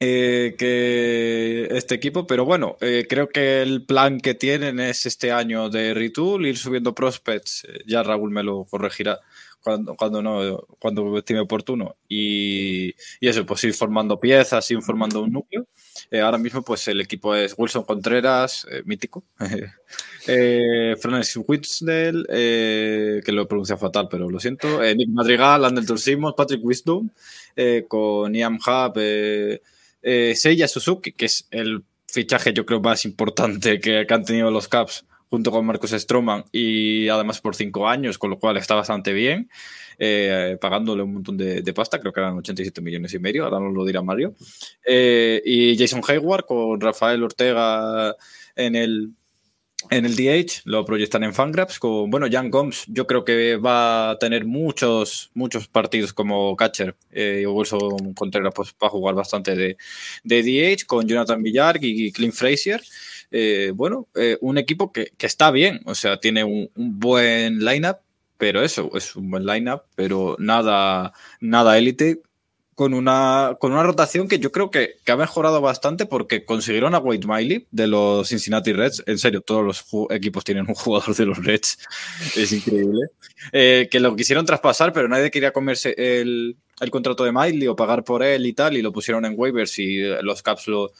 Eh, que este equipo, pero bueno, eh, creo que el plan que tienen es este año de retool, ir subiendo prospects, eh, ya Raúl me lo corregirá cuando, cuando no, cuando estime oportuno, y, y, eso, pues ir formando piezas, ir formando un núcleo. ahora mismo, pues el equipo es Wilson Contreras, mítico, Francis Witzdale, que lo pronuncia fatal, pero lo siento, Nick Madrigal, Anderson Simmons, Patrick Wisdom, con Ian Hub, eh, Seiya Suzuki, que es el fichaje yo creo más importante que, han tenido los Caps junto con Marcus Stroman y además por cinco años, con lo cual está bastante bien, eh, pagándole un montón de, pasta, creo que eran 87 millones y medio, ahora nos lo dirá Mario. Eh, y Jason Hayward con Rafael Ortega en el, en el DH lo proyectan en Fangraphs con, bueno, Jan Gomes, yo creo que va a tener muchos, muchos partidos como catcher. Eh, Wilson Contreras pues, va a jugar bastante de, de DH con Jonathan Villar y Clint Frazier. Eh, bueno, eh, un equipo que, que, está bien, o sea, tiene un, un buen lineup, pero eso, es un buen lineup, pero nada, nada élite con una, con una rotación que yo creo que, ha mejorado bastante porque consiguieron a Wade Miley de los Cincinnati Reds. En serio, todos los equipos tienen un jugador de los Reds. Es increíble. Eh, que lo quisieron traspasar, pero nadie quería comerse el, contrato de Miley o pagar por él y tal, y lo pusieron en waivers y los Caps lo,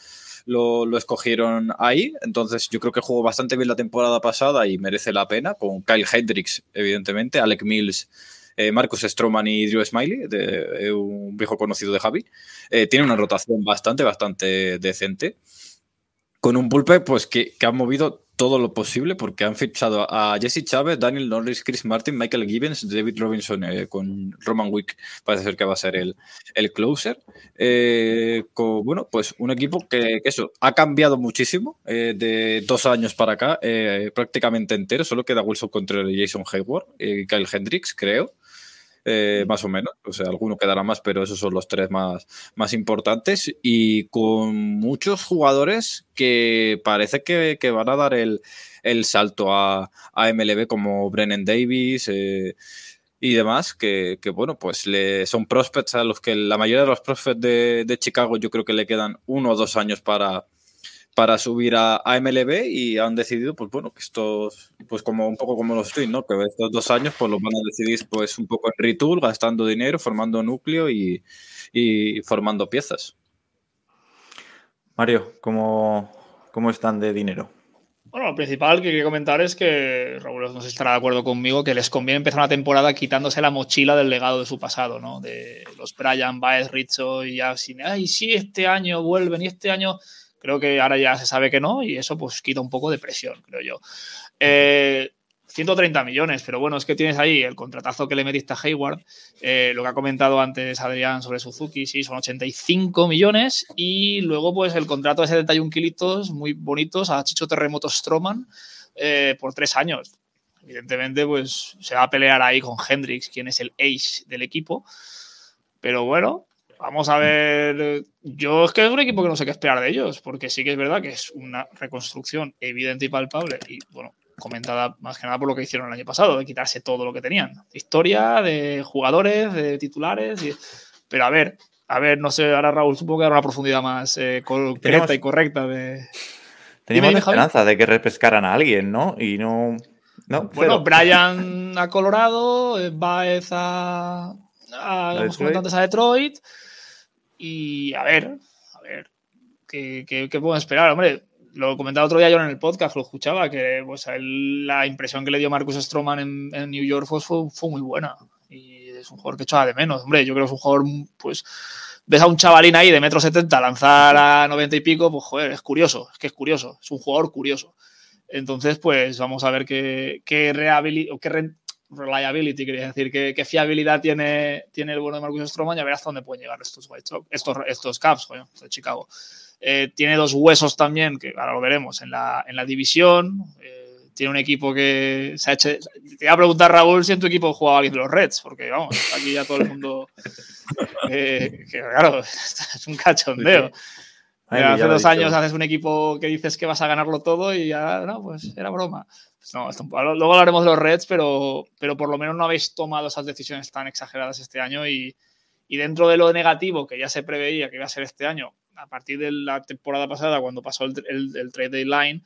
lo, escogieron ahí. Entonces, yo creo que jugó bastante bien la temporada pasada y merece la pena, con Kyle Hendricks, evidentemente, Alec Mills eh, Marcus Stroman y Drew Smiley, de, eh, un viejo conocido de Javi. Eh, tiene una rotación bastante, bastante decente. Con un pulpe pues, que, que han movido todo lo posible porque han fichado a Jesse Chávez, Daniel Norris, Chris Martin, Michael Gibbons, David Robinson con Roman Wick, parece ser que va a ser el, el closer. con, bueno, pues un equipo que, eso ha cambiado muchísimo de dos años para acá, prácticamente entero, solo queda Wilson contra Jason Hayward y Kyle Hendricks, creo. Eh, más o menos. O sea, alguno quedará más, pero esos son los tres más, más importantes. Y con muchos jugadores que parece que, van a dar el, salto a, a, MLB, como Brennan Davis. Eh, y demás, que, bueno, pues le, son prospects a los que la mayoría de los prospects de, de Chicago yo creo que le quedan uno o dos años para, para subir a, MLB y han decidido, pues bueno, que estos, pues como un poco como los Twins, ¿no? Que estos dos años pues los van a decidir pues un poco en retool, gastando dinero, formando núcleo y, formando piezas. Mario, ¿cómo, ¿cómo están de dinero? Bueno, lo principal que quería comentar es que Raúl no se estará de acuerdo conmigo que les conviene empezar una temporada quitándose la mochila del legado de su pasado, ¿no? De los Brian, Baez, Rizzo y ya sin, ay, sí, este año vuelven y este año Creo que ahora ya se sabe que no y eso pues quita un poco de presión, creo yo. 130 eh, millones, pero bueno, es que tienes ahí el contratazo que le metiste a Hayward, eh, lo que ha comentado antes Adrián sobre Suzuki, sí, son 85 millones y luego pues el contrato de 71 kilitos muy bonitos a Chicho Terremoto Stroman eh, por tres años. Evidentemente pues se va a pelear ahí con Hendrix, quien es el ace del equipo, pero bueno, Vamos a ver. Yo es que es un equipo que no sé qué esperar de ellos, porque sí que es verdad que es una reconstrucción evidente y palpable y, bueno, comentada más que nada por lo que hicieron el año pasado, de quitarse todo lo que tenían. De historia, de jugadores, de titulares. Pero a ver, a ver, no sé, ahora Raúl supongo que dar una profundidad más eh, concreta y correcta de. Teníamos esperanza de que repescaran a alguien, ¿no? Y no. no bueno, Brian a Colorado, Baez a, a, a Detroit. Y a ver, a ver, ¿qué, qué, podemos esperar? Hombre, lo comentaba otro día yo en el podcast, lo escuchaba, que pues, la impresión que le dio Marcus Stroman en, New York fue, fue, muy buena. Y es un jugador que echaba de menos. Hombre, yo creo que es un jugador, pues, ves a un chavalín ahí de metro setenta lanzar a 90 y pico, pues, joder, es curioso, es que es curioso, es un jugador curioso. Entonces, pues, vamos a ver qué, qué, qué reliability, quería decir, qué, fiabilidad tiene, tiene el bueno de Marcus Stroman y a ver hasta dónde pueden llegar estos estos, estos Caps, de Chicago. Eh, tiene dos huesos también, que ahora lo veremos, en la, en la división. Eh, tiene un equipo que se ha hecho. Te iba a preguntar, Raúl, si en tu equipo jugaba alguien los Reds, porque vamos, aquí ya todo el mundo. Eh, claro, es un cachondeo. Hace dos años haces un equipo que dices que vas a ganarlo todo y ya, no, pues era broma. No, luego hablaremos de los Reds, pero, pero por lo menos no habéis tomado esas decisiones tan exageradas este año y, dentro de lo negativo que ya se preveía que iba a ser este año, a partir de la temporada pasada, cuando pasó el, el, trade deadline,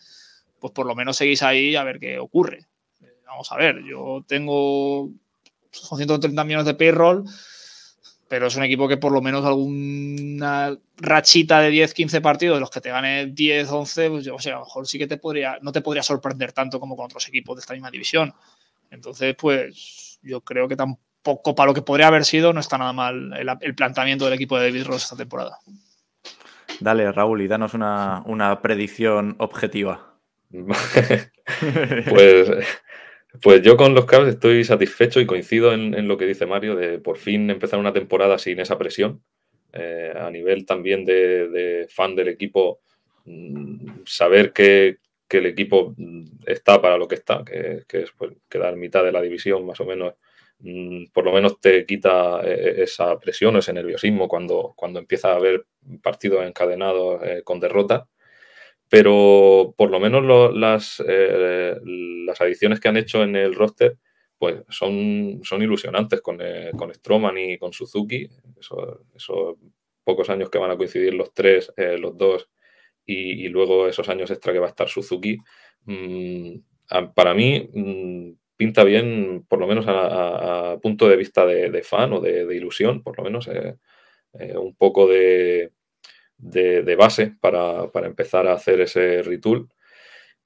pues por lo menos seguís ahí a ver qué ocurre. Vamos a ver, yo tengo 130 millones de payroll pero es un equipo que por lo menos alguna rachita de 10, 15 partidos de los que te gane 10, 11, pues yo, o sea, a lo mejor sí que te podría, no te podría sorprender tanto como con otros equipos de esta misma división. Entonces, pues yo creo que tampoco para lo que podría haber sido no está nada mal el, planteamiento del equipo de David Ross esta temporada. Dale, Raúl, y danos una, una predicción objetiva. pues pues yo con los Cavs estoy satisfecho y coincido en, lo que dice Mario de por fin empezar una temporada sin esa presión. Eh, a nivel también de, fan del equipo, mm, saber que, el equipo está para lo que está, que, es pues, quedar mitad de la división más o menos, mm, por lo menos te quita eh, esa presión, ese nerviosismo cuando, cuando empieza a haber partidos encadenados eh, con derrota pero por lo menos las, eh, las adiciones que han hecho en el roster pues son, son ilusionantes con, eh, con Stroman y con Suzuki. Esos, pocos años que van a coincidir los tres, eh, los dos, y, luego esos años extra que va a estar Suzuki. Mm, para mí mm, pinta bien, por lo menos a, punto de vista de, fan o de, de, ilusión, por lo menos un poco de, de, base para, empezar a hacer ese retool.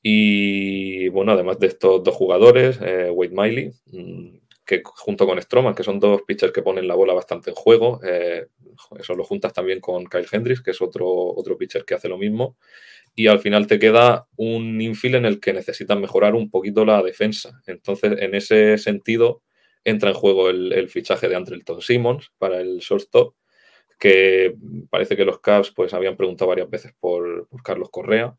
Y bueno, además de estos dos jugadores, eh, Wade Miley, mm, que junto con Stroman, que son dos pitchers que ponen la bola bastante en juego, eh, eso lo juntas también con Kyle Hendricks, que es otro, otro pitcher que hace lo mismo. Y al final te queda un infield en el que necesitan mejorar un poquito la defensa. Entonces, en ese sentido, entra en juego el, el fichaje de Andrelton Simmons para el shortstop que parece que los Cavs pues habían preguntado varias veces por, Carlos Correa,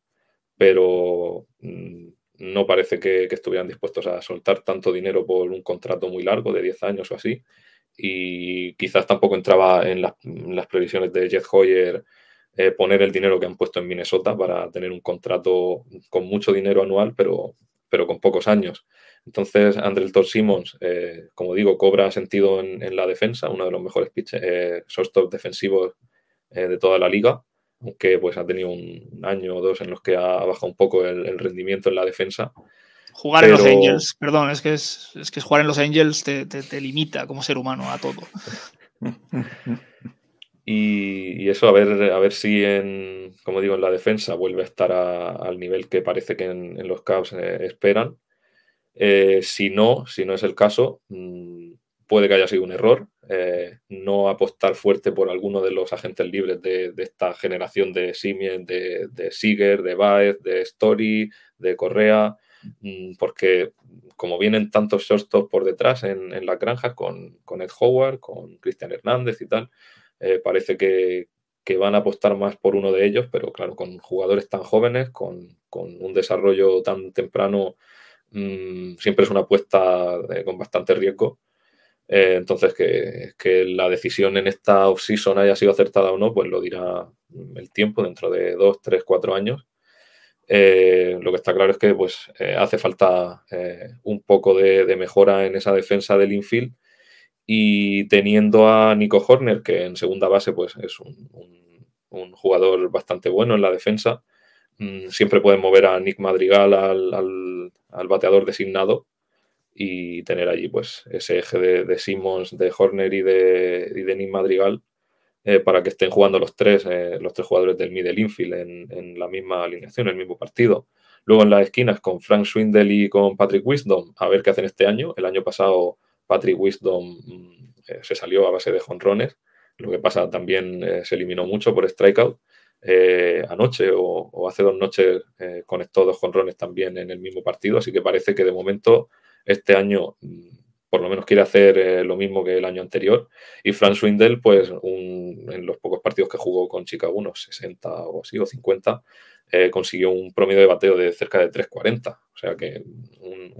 pero mm, no parece que, estuvieran dispuestos a soltar tanto dinero por un contrato muy largo de 10 años o así. y quizás tampoco entraba en las, previsiones de Jeff Hoyer eh, poner el dinero que han puesto en Minnesota para tener un contrato con mucho dinero anual, pero, pero con pocos años. Entonces, Andrelton Simmons, eh, como digo, cobra sentido en, la defensa, uno de los mejores pitch, eh, shortstop defensivos eh, de toda la liga, aunque pues ha tenido un año o dos en los que ha bajado un poco el, rendimiento en la defensa. Jugar en los Angels, perdón, es que, es, que jugar en los Angels te, limita como ser humano a todo. Y, eso, a ver, a ver si en, como digo, en la defensa vuelve a estar al nivel que parece que en, los Cavs esperan. Eh, si no, si no es el caso, mm, puede que haya sido un error. Eh, no apostar fuerte por alguno de los agentes libres de, esta generación de Simien, de, de Seager, de Baez, de Story, de Correa, mm, porque como vienen tantos shortstops por detrás en, en las granjas con, con, Ed Howard, con Cristian Hernández y tal, eh, parece que, que, van a apostar más por uno de ellos, pero claro, con jugadores tan jóvenes, con, con un desarrollo tan temprano Mm, siempre es una apuesta eh, con bastante riesgo. Eh, entonces, que, la decisión en esta off-season haya sido acertada o no, pues lo dirá el tiempo, dentro de dos, tres, cuatro años. Eh, lo que está claro es que pues, hace falta un poco de, mejora en esa defensa del infield y teniendo a Nico Horner, que en segunda base pues, es un, un jugador bastante bueno en la defensa, Mm, siempre pueden mover a Nick Madrigal al, bateador designado y tener allí pues ese eje de, Simmons, de Horner y de, de Nick Madrigal eh, para que estén jugando los tres, eh, los tres jugadores del middle infield en, la misma alineación, el mismo partido. Luego en las esquinas con Frank Swindle y con Patrick Wisdom, a ver qué hacen este año. El año pasado Patrick Wisdom mm, eh, se salió a base de jonrones, lo que pasa también se eliminó mucho por strikeout. Eh, anoche o, hace dos noches eh, conectó dos jonrones también en el mismo partido, así que parece que de momento este año mm, por lo menos quiere hacer eh, lo mismo que el año anterior. Y Frank Swindell, pues en los pocos partidos que jugó con Chicago, unos 60 o así, o 50, consiguió un promedio de bateo de cerca de 3.40. O sea que un,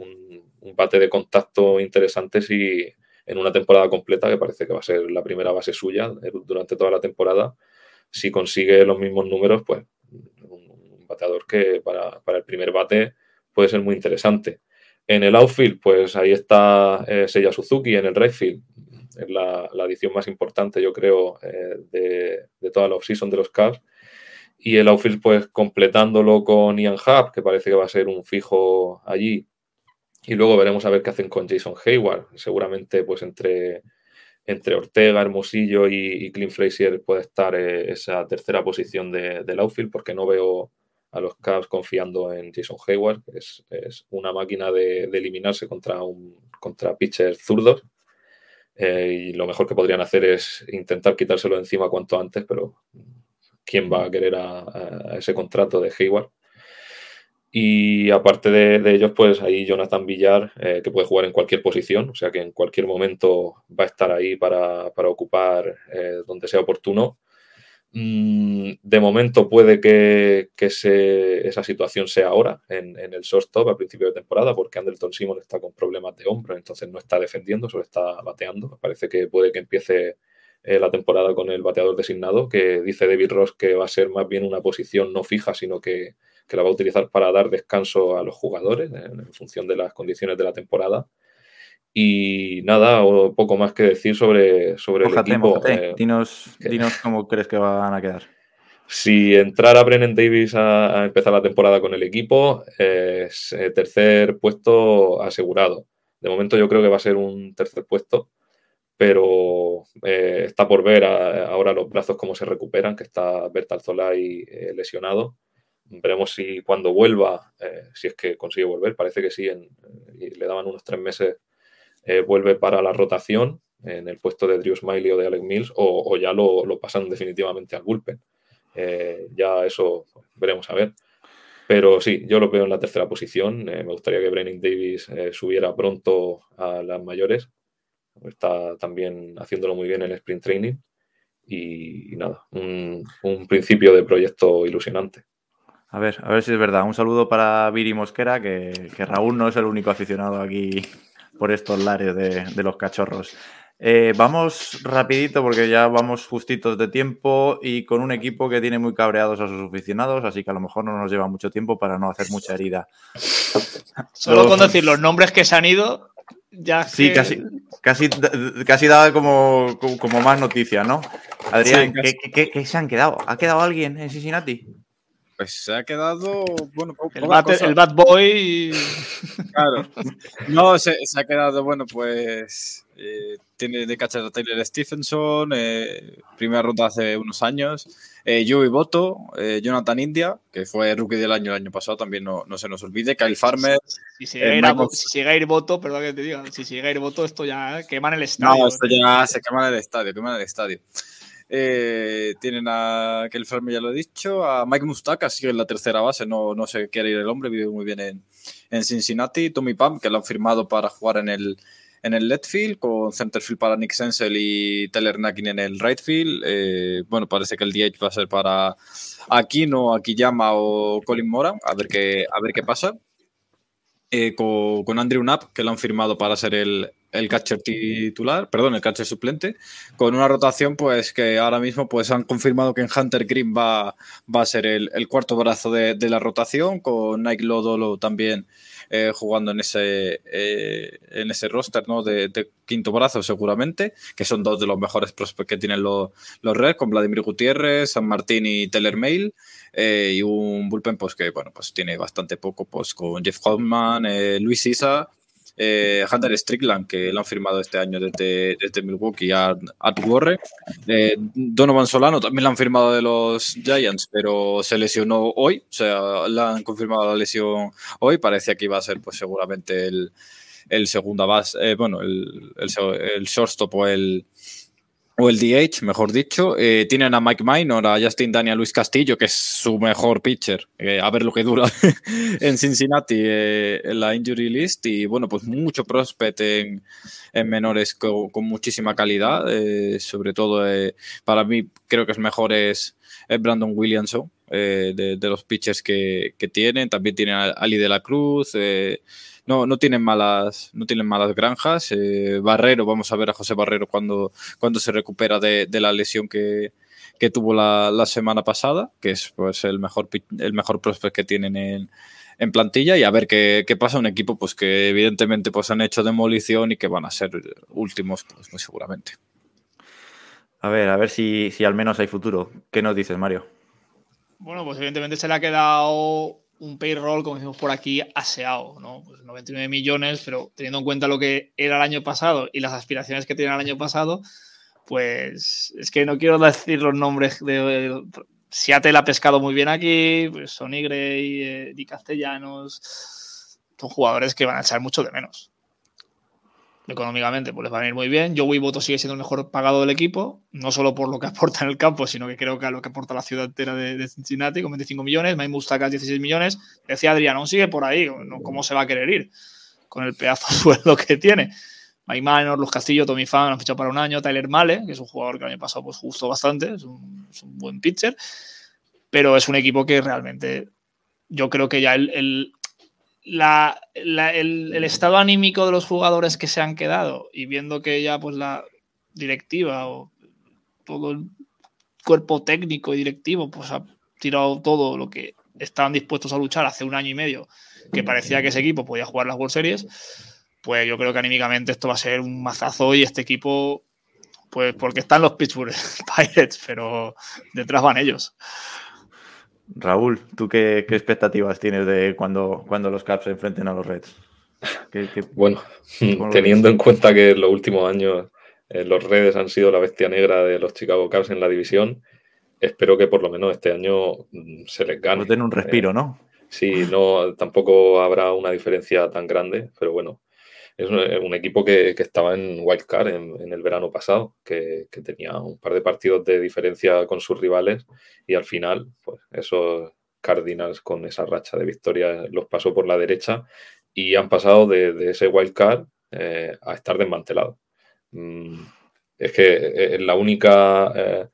un, bate de contacto interesante si en una temporada completa, que parece que va a ser la primera base suya durante toda la temporada, si consigue los mismos números, pues un bateador que para, el primer bate puede ser muy interesante. En el outfield, pues ahí está eh, Seiya Suzuki en el right field. Es la, la adición más importante, yo creo, eh, de, de, toda la offseason de los Cavs. Y el outfield, pues completándolo con Ian Hub, que parece que va a ser un fijo allí. Y luego veremos a ver qué hacen con Jason Hayward. Seguramente, pues entre entre Ortega, Hermosillo y, Clint Frazier puede estar eh, esa tercera posición de, del outfield, porque no veo a los Cavs confiando en Jason Hayward, es, una máquina de, eliminarse contra, un, contra pitchers zurdos. Eh, y lo mejor que podrían hacer es intentar quitárselo encima cuanto antes, pero ¿quién va a querer ese contrato de Hayward? Y aparte de, ellos, pues ahí Jonathan Villar, eh, que puede jugar en cualquier posición, o sea que en cualquier momento va a estar ahí para, ocupar eh, donde sea oportuno. Mm, de momento puede que, esa situación sea ahora, en, el shortstop a principio de temporada, porque Anderton Simon está con problemas de hombro, entonces no está defendiendo, solo está bateando. Parece que puede que empiece eh, la temporada con el bateador designado, que dice David Ross que va a ser más bien una posición no fija, sino que que la va a utilizar para dar descanso a los jugadores en, función de las condiciones de la temporada. Y nada, o poco más que decir sobre, sobre el equipo. Eh, dinos, dinos, cómo crees que van a quedar. Si entrara Brennan Davis a, empezar la temporada con el equipo, es eh, tercer puesto asegurado. De momento yo creo que va a ser un tercer puesto, pero eh, está por ver ahora los brazos cómo se recuperan, que está Bertal Zolay lesionado Veremos si cuando vuelva, eh, si es que consigue volver, parece que sí, en, y le daban unos tres meses, eh, vuelve para la rotación en el puesto de Drew Smiley o de Alec Mills, o, ya lo, pasan definitivamente al bullpen. Eh, ya eso veremos a ver. Pero sí, yo lo veo en la tercera posición. me gustaría que Brennan Davis subiera pronto a las mayores. Está también haciéndolo muy bien en el sprint training. Y, nada, un, principio de proyecto ilusionante. A ver, a ver si es verdad. Un saludo para Viri Mosquera, que, Raúl no es el único aficionado aquí por estos lares de, los cachorros. Eh, vamos rapidito porque ya vamos justitos de tiempo y con un equipo que tiene muy cabreados a sus aficionados, así que a lo mejor no nos lleva mucho tiempo para no hacer mucha herida. Solo con decir los nombres que se han ido, ya Sí, que- casi, casi, casi daba como, como más noticia, ¿no? Adrián, Sí, casi. ¿qué, qué- qué se han quedado? ¿Ha quedado alguien en Cincinnati? Pues se ha quedado, bueno, el, bad, cosa. el bad boy Claro. No, se, se ha quedado, bueno, pues eh, tiene de catcher a Taylor Stephenson, eh, primera ronda hace unos años, eh, Joey Boto, eh, Jonathan India, que fue rookie del año el año pasado, también no, no se nos olvide, Kyle Farmer. si se llega a ir si llega a ir perdón que te diga, si llega a ir voto, esto ya queman el estadio. No, esto ya se quema en el estadio, quema en el estadio. Eh, tienen a Kyle Farmer, ya lo he dicho, a Mike Mustaka, sigue en la tercera base, no, no se quiere ir el hombre, vive muy bien en, en Cincinnati. Tommy Pam, que lo han firmado para jugar en el, en el left field, con centerfield para Nick Sensel y Taylor Nakin en el right field. Eh, bueno, parece que el DH va a ser para Aquino, Akiyama o Colin Moran, a ver qué, a ver qué pasa. Eh, con, con Andrew Knapp, que lo han firmado para ser el, el catcher titular, perdón, el catcher suplente, con una rotación pues que ahora mismo pues han confirmado que en Hunter Green va, va a ser el, cuarto brazo de, la rotación, con Nike Lodolo también eh, jugando en ese, eh, en ese roster ¿no? de, de quinto brazo seguramente, que son dos de los mejores prospects que tienen los, los Reds, con Vladimir Gutiérrez, San Martín y Teller Mail, eh, y un bullpen pues que bueno pues tiene bastante poco pues con Jeff Hoffman, eh, Luis Isa, eh, Hunter Strickland que lo han firmado este año desde, desde Milwaukee a Warren, eh, Donovan Solano también lo han firmado de los Giants pero se lesionó hoy, o sea le han confirmado la lesión hoy, parecía que iba a ser pues seguramente el, el segunda base, eh, bueno el, el, el shortstop o el o el DH, mejor dicho. Eh, tienen a Mike Minor, a Justin Daniel, Luis Castillo, que es su mejor pitcher. Eh, a ver lo que dura en Cincinnati eh, en la injury list. Y bueno, pues mucho prospect en, en menores con, muchísima calidad. Eh, sobre todo, eh, para mí, creo que es mejor es, Brandon Williamson, eh, de, de, los pitchers que, que, tienen. También tienen a Ali de la Cruz. No, no tienen malas, no tienen malas granjas. Eh, Barrero, vamos a ver a José Barrero cuando, cuando se recupera de, de la lesión que, que tuvo la, la, semana pasada, que es pues el mejor el mejor prospect que tienen en, en plantilla y a ver qué, qué, pasa un equipo pues que evidentemente pues han hecho demolición y que van a ser últimos pues muy seguramente. A ver, a ver si, si al menos hay futuro. ¿Qué nos dices, Mario? Bueno, pues evidentemente se le ha quedado un payroll, como decimos por aquí, aseado, ¿no? Pues 99 millones, pero teniendo en cuenta lo que era el año pasado y las aspiraciones que tiene el año pasado, pues es que no quiero decir los nombres de... Seattle ha pescado muy bien aquí, pues Sonny Gray, eh, Castellanos, son jugadores que van a echar mucho de menos. Económicamente, pues les van a ir muy bien. Joey Boto sigue siendo el mejor pagado del equipo, no solo por lo que aporta en el campo, sino que creo que a lo que aporta la ciudad entera de, Cincinnati, con 25 millones. Mike Mustaka 16 millones. Decía Adrián, aún sigue por ahí, ¿cómo se va a querer ir? Con el pedazo de sueldo que tiene. Mike Minor, Los Castillo, Tommy Fan han fichado para un año. Tyler Male, que es un jugador que el año pasado pues, gustó bastante, es un, buen pitcher. Pero es un equipo que realmente yo creo que ya el el, estado anímico de los jugadores que se han quedado y viendo que ya pues la directiva o todo el cuerpo técnico y directivo pues ha tirado todo lo que estaban dispuestos a luchar hace un año y medio que parecía que ese equipo podía jugar las World Series pues yo creo que anímicamente esto va a ser un mazazo y este equipo pues porque están los Pittsburgh Pirates pero detrás van ellos Raúl, ¿tú qué, qué, expectativas tienes de cuando, cuando los Caps se enfrenten a los Reds? ¿Qué, qué, bueno, teniendo en cuenta que en los últimos años eh, los Reds han sido la bestia negra de los Chicago Cubs en la división, espero que por lo menos este año mm, se les gane. Pues den un respiro, eh, ¿no? Sí, no, tampoco habrá una diferencia tan grande, pero bueno, es un, equipo que, que, estaba en wildcard en, en, el verano pasado, que, tenía un par de partidos de diferencia con sus rivales y al final, pues esos Cardinals con esa racha de victorias los pasó por la derecha y han pasado de, ese wildcard eh, a estar desmantelados. Mm, es que es la única... Eh,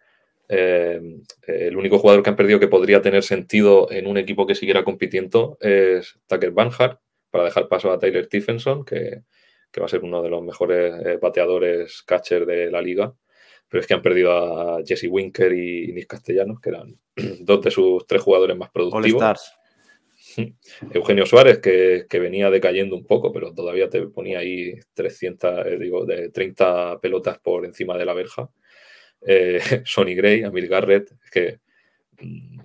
eh, el único jugador que han perdido que podría tener sentido en un equipo que siguiera compitiendo es Tucker Banhart, para dejar paso a Tyler Stephenson, que, que va a ser uno de los mejores eh, bateadores catcher de la liga. Pero es que han perdido a Jesse Winker y Nick Castellanos, que eran dos de sus tres jugadores más productivos. Eugenio Suárez, que, venía decayendo un poco, pero todavía te ponía ahí 300, eh, digo, de 30 pelotas por encima de la verja. Eh, Sonny Gray, Amir Garrett, que. Mm,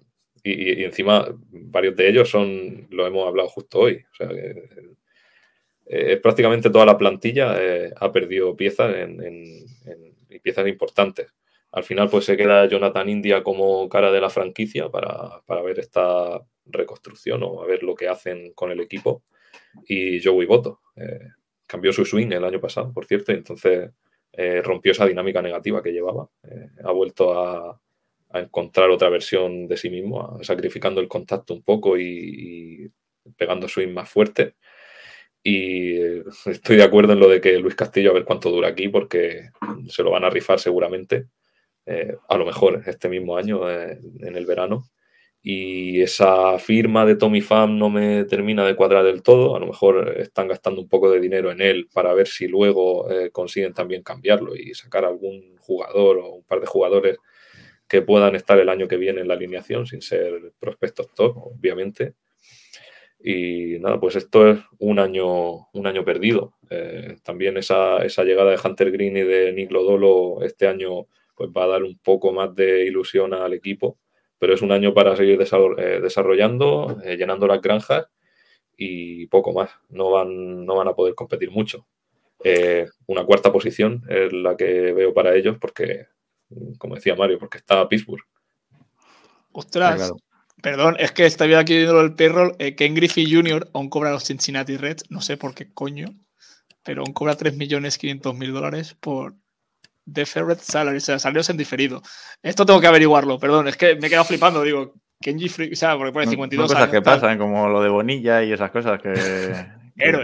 y, encima, varios de ellos son, lo hemos hablado justo hoy. O sea, que, eh, prácticamente toda la plantilla ha perdido piezas en, piezas importantes. Al final, pues se queda Jonathan India como cara de la franquicia para, para ver esta reconstrucción o a ver lo que hacen con el equipo. Y Joey Boto eh, cambió su swing el año pasado, por cierto, y entonces eh, rompió esa dinámica negativa que llevaba. Eh, ha vuelto a, encontrar otra versión de sí mismo, sacrificando el contacto un poco y, pegando swing más fuerte. Y estoy de acuerdo en lo de que Luis Castillo a ver cuánto dura aquí, porque se lo van a rifar seguramente, a lo mejor este mismo año, en el verano y esa firma de Tommy Pham no me termina de cuadrar del todo. A lo mejor están gastando un poco de dinero en él para ver si luego eh, consiguen también cambiarlo y sacar algún jugador o un par de jugadores que puedan estar el año que viene en la alineación sin ser prospectos top, obviamente. Y nada, pues esto es un año, un año perdido. Eh, también esa, esa, llegada de Hunter Green y de Nick Lodolo este año pues va a dar un poco más de ilusión al equipo pero es un año para seguir eh, desarrollando, eh, llenando las granjas y poco más. No van, no van a poder competir mucho. Eh, una cuarta posición es la que veo para ellos porque, como decía Mario, porque está Pittsburgh. Ostras, perdón, es que estaba aquí viendo el perro. Ken Griffey Jr. aún cobra los Cincinnati Reds, no sé por qué coño, pero aún cobra 3.500.000 dólares por Deferred Salary, o sea, salarios en diferido. Esto tengo que averiguarlo, perdón, es que me he quedado flipando, digo, Kenji Free, o sea, porque pone 52 Son cosas que pasan, como lo de Bonilla y esas cosas que,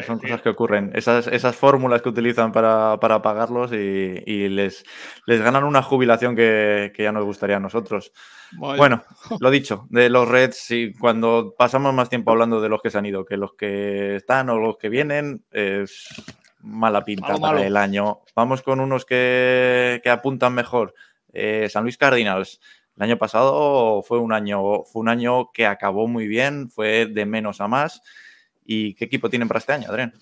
son cosas que ocurren. Esas, esas fórmulas que utilizan para, pagarlos y, les, les ganan una jubilación que, ya nos gustaría a nosotros. Bueno, lo dicho, de los Reds, y cuando pasamos más tiempo hablando de los que se han ido que los que están o los que vienen, es mala pinta para el año. Vamos con unos que, apuntan mejor. Eh, San Luis Cardinals. El año pasado fue un año, fue un año que acabó muy bien, fue de menos a más. ¿Y qué equipo tienen para este año, Adrián?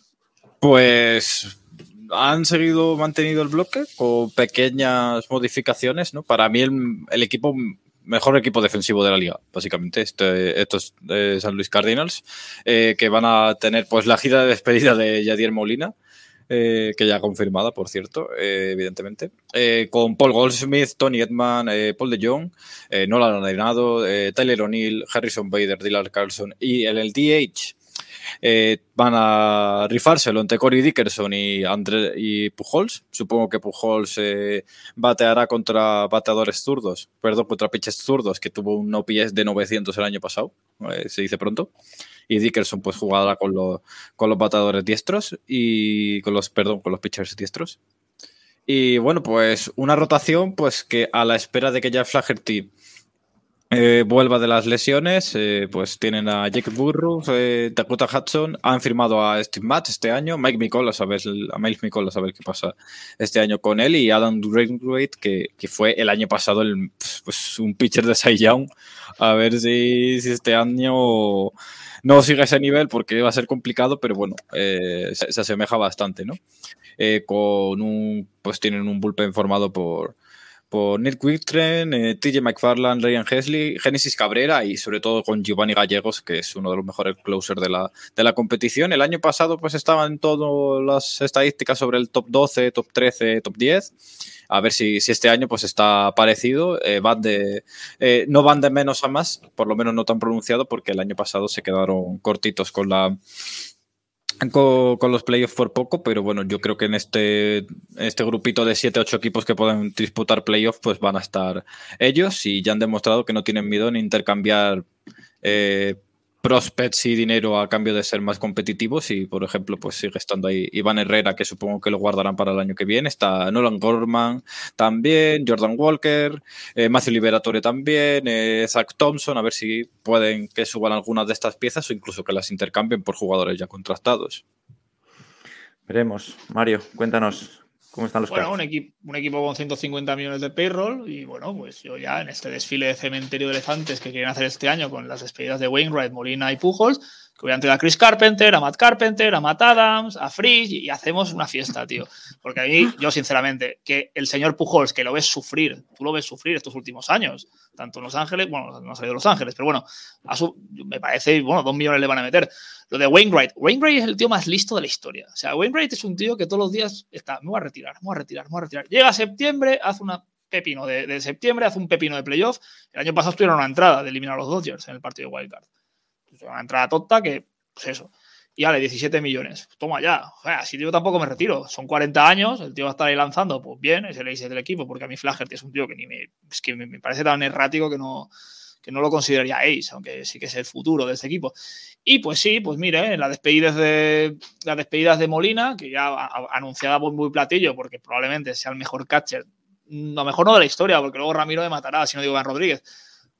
Pues han seguido mantenido el bloque con pequeñas modificaciones, ¿no? Para mí el, equipo mejor equipo defensivo de la liga, básicamente. Este, estos de San Luis Cardinals, eh, que van a tener pues la gira de despedida de Yadier Molina, eh, que ya confirmada, por cierto, eh, evidentemente, eh, con Paul Goldsmith, Tony Edman, Paul de Jong, Nolan Arenado, Tyler O'Neill, Harrison Bader, Dylan Carlson y el DH. Van a rifárselo entre Corey Dickerson y, Andre, y Pujols. Supongo que Pujols bateará contra bateadores zurdos, perdón, contra pitches zurdos, que tuvo un OPS de 900 el año pasado, se dice pronto y Dickerson pues jugará con, con los batadores diestros y con los, perdón, con los pitchers diestros. Y bueno, pues una rotación pues que a la espera de que Jeff Flaherty eh, vuelva de las lesiones, eh, pues tienen a Jake Burrow, eh, Dakota Hudson, han firmado a Steve Matt este año, Mike Mikola, ver, a Mikola, a ver qué pasa este año con él, y Adam Drainwright, que, que fue el año pasado el, pues, un pitcher de Cy Young, a ver si, si este año no sigue ese nivel porque va a ser complicado, pero bueno, se, asemeja bastante, ¿no? Con un, pues tienen un bullpen formado por, por Nick Wittren, eh, TJ McFarland, Ryan Hesley, Genesis Cabrera y sobre todo con Giovanni Gallegos, que es uno de los mejores closers de la, de la competición. El año pasado pues estaban todas las estadísticas sobre el top 12, top 13, top 10 a ver si, este año pues está parecido. Eh, van de, eh, no van de menos a más, por lo menos no tan pronunciado, porque el año pasado se quedaron cortitos con la con, los playoffs por poco, pero bueno, yo creo que en este, este grupito de 7-8 equipos que pueden disputar playoffs, pues van a estar ellos y ya han demostrado que no tienen miedo en intercambiar eh, prospects y dinero a cambio de ser más competitivos y por ejemplo pues sigue estando ahí Iván Herrera que supongo que lo guardarán para el año que viene. Está Nolan Gorman también Jordan Walker eh, Matthew Liberatore también eh, Zach Thompson a ver si pueden que suban algunas de estas piezas o incluso que las intercambien por jugadores ya contratados. Veremos. Mario, cuéntanos cómo están los Bueno, un, equipo, un equipo con 150 millones de payroll y bueno, pues yo ya en este desfile de cementerio de elefantes que quieren hacer este año con las despedidas de Wainwright, Molina y Pujols, que a entrar a Chris Carpenter, a Matt Carpenter, a Matt Adams, a Frizz y hacemos una fiesta, tío. Porque a mí, yo sinceramente, que el señor Pujols, que lo ves sufrir, tú lo ves sufrir estos últimos años, tanto en Los Ángeles, bueno, no ha salido de Los Ángeles, pero bueno, me parece, bueno, dos millones le van a meter. Lo de Wainwright, Wainwright es el tío más listo de la historia. O sea, Wainwright es un tío que todos los días está, me voy a retirar, me voy a retirar, me voy a retirar. Llega a septiembre, hace una pepino de, de septiembre, hace un pepino de playoff. El año pasado estuvieron una entrada de eliminar a los Dodgers en el partido de Wildcard. Una entrada tonta que pues eso. Y vale, 17 millones. Toma ya. O sea, si yo tampoco me retiro. Son 40 años, el tío va a estar ahí lanzando, pues bien, es el ace del equipo, porque a mí Flaherty es un tío que ni me, es que me parece tan errático que no, que no lo consideraría ace, aunque sí que es el futuro de este equipo. Y pues sí, pues mire, las despedidas de las despedidas de Molina, que ya anunciada por muy platillo, porque probablemente sea el mejor catcher, lo mejor no de la historia, porque luego Ramiro me matará si no digo Iván Rodríguez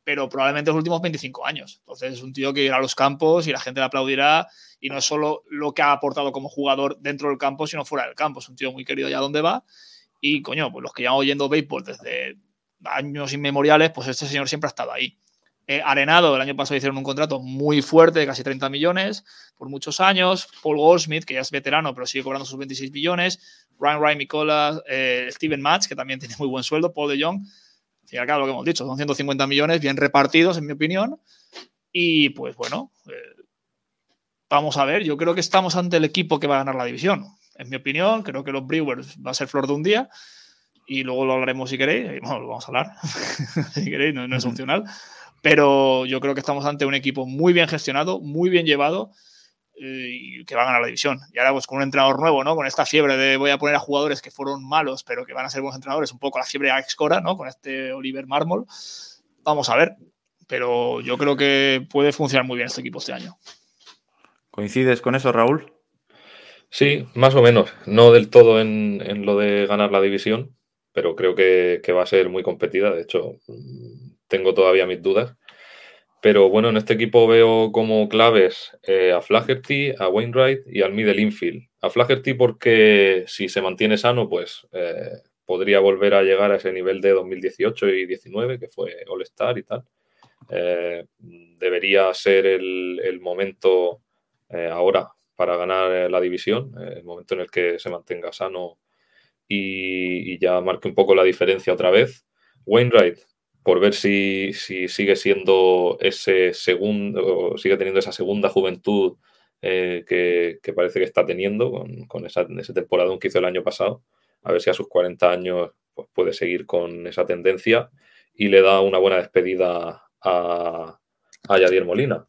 pero probablemente los últimos 25 años. Entonces es un tío que irá a los campos y la gente le aplaudirá y no es solo lo que ha aportado como jugador dentro del campo, sino fuera del campo. Es un tío muy querido allá donde va y, coño, pues los que llevan oyendo béisbol desde años inmemoriales, pues este señor siempre ha estado ahí. Eh, Arenado, el año pasado hicieron un contrato muy fuerte de casi 30 millones por muchos años. Paul Goldsmith, que ya es veterano, pero sigue cobrando sus 26 millones. Ryan Ryan Nicolas, eh, Steven Match, que también tiene muy buen sueldo. Paul de Jong y acá lo que hemos dicho, son 150 millones bien repartidos, en mi opinión. Y pues bueno, eh, vamos a ver. Yo creo que estamos ante el equipo que va a ganar la división. En mi opinión, creo que los Brewers va a ser flor de un día. Y luego lo hablaremos si queréis. Bueno, lo vamos a hablar. si queréis, no, no es opcional. Pero yo creo que estamos ante un equipo muy bien gestionado, muy bien llevado y que va a ganar la división. Y ahora, pues con un entrenador nuevo, ¿no? Con esta fiebre de voy a poner a jugadores que fueron malos, pero que van a ser buenos entrenadores, un poco la fiebre Alex Cora, ¿no? Con este Oliver Marmol. Vamos a ver. Pero yo creo que puede funcionar muy bien este equipo este año. ¿Coincides con eso, Raúl? Sí, más o menos. No del todo en, lo de ganar la división, pero creo que, que va a ser muy competida. De hecho, tengo todavía mis dudas pero bueno, en este equipo veo como claves eh, a Flaherty, a Wainwright y al middle infield. A Flaherty porque si se mantiene sano, pues eh, podría volver a llegar a ese nivel de 2018 y 19, que fue All-Star y tal. Eh, debería ser el, momento ahora para ganar la división, el momento en el que se mantenga sano y, y ya marque un poco la diferencia otra vez. Wainwright, por ver si, sigue siendo ese segundo, sigue teniendo esa segunda juventud eh, que, parece que está teniendo con, esa, ese temporada que hizo el año pasado. A ver si a sus 40 años pues, puede seguir con esa tendencia y le da una buena despedida a, a Yadier Molina.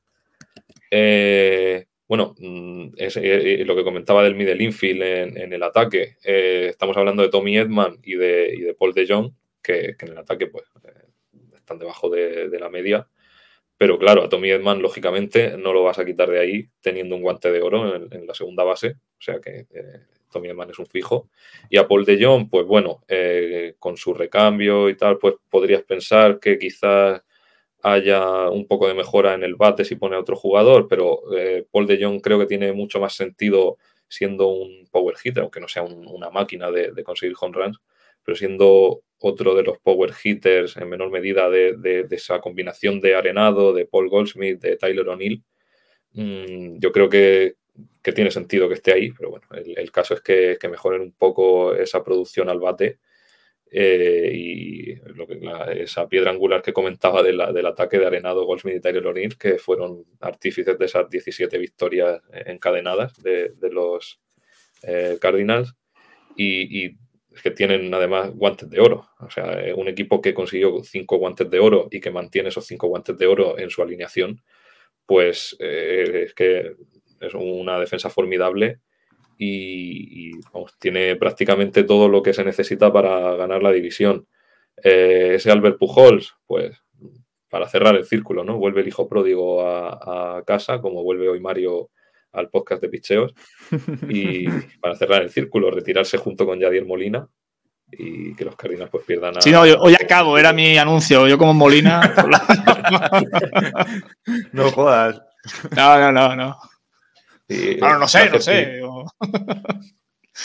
Eh, bueno, mm, eh, lo que comentaba del middle infield en, el ataque, estamos hablando de Tommy Edman y de, y de Paul de Jong, que, que, en el ataque pues, están debajo de, la media. Pero claro, a Tommy Edman, lógicamente, no lo vas a quitar de ahí teniendo un guante de oro en, la segunda base. O sea que eh, Tommy Edman es un fijo. Y a Paul de Jong, pues bueno, eh, con su recambio y tal, pues podrías pensar que quizás haya un poco de mejora en el bate si pone a otro jugador, pero eh, Paul de Jong creo que tiene mucho más sentido siendo un power hitter, aunque no sea una máquina de, de conseguir home runs, pero siendo otro de los power hitters en menor medida de, esa combinación de Arenado, de Paul Goldsmith, de Tyler O'Neill. Mm, yo creo que, tiene sentido que esté ahí, pero bueno, el, caso es que, mejoren un poco esa producción al bate eh, y que, esa piedra angular que comentaba del ataque de Arenado, Goldsmith y Tyler O'Neill, que fueron artífices de esas 17 victorias encadenadas de, los eh, Cardinals. y que tienen además guantes de oro. O sea, un equipo que consiguió cinco guantes de oro y que mantiene esos cinco guantes de oro en su alineación, pues eh, es que es una defensa formidable y, tiene prácticamente todo lo que se necesita para ganar la división. Eh, ese Albert Pujols, pues para cerrar el círculo, ¿no? Vuelve el hijo pródigo a casa, como vuelve hoy Mario al podcast de picheos y para cerrar el círculo, retirarse junto con Yadier Molina y que los Cardinals pues pierdan a... Sí, no, hoy acabo, era mi anuncio, yo como Molina... no jodas. No, no, no, no. no, no sé, no sé.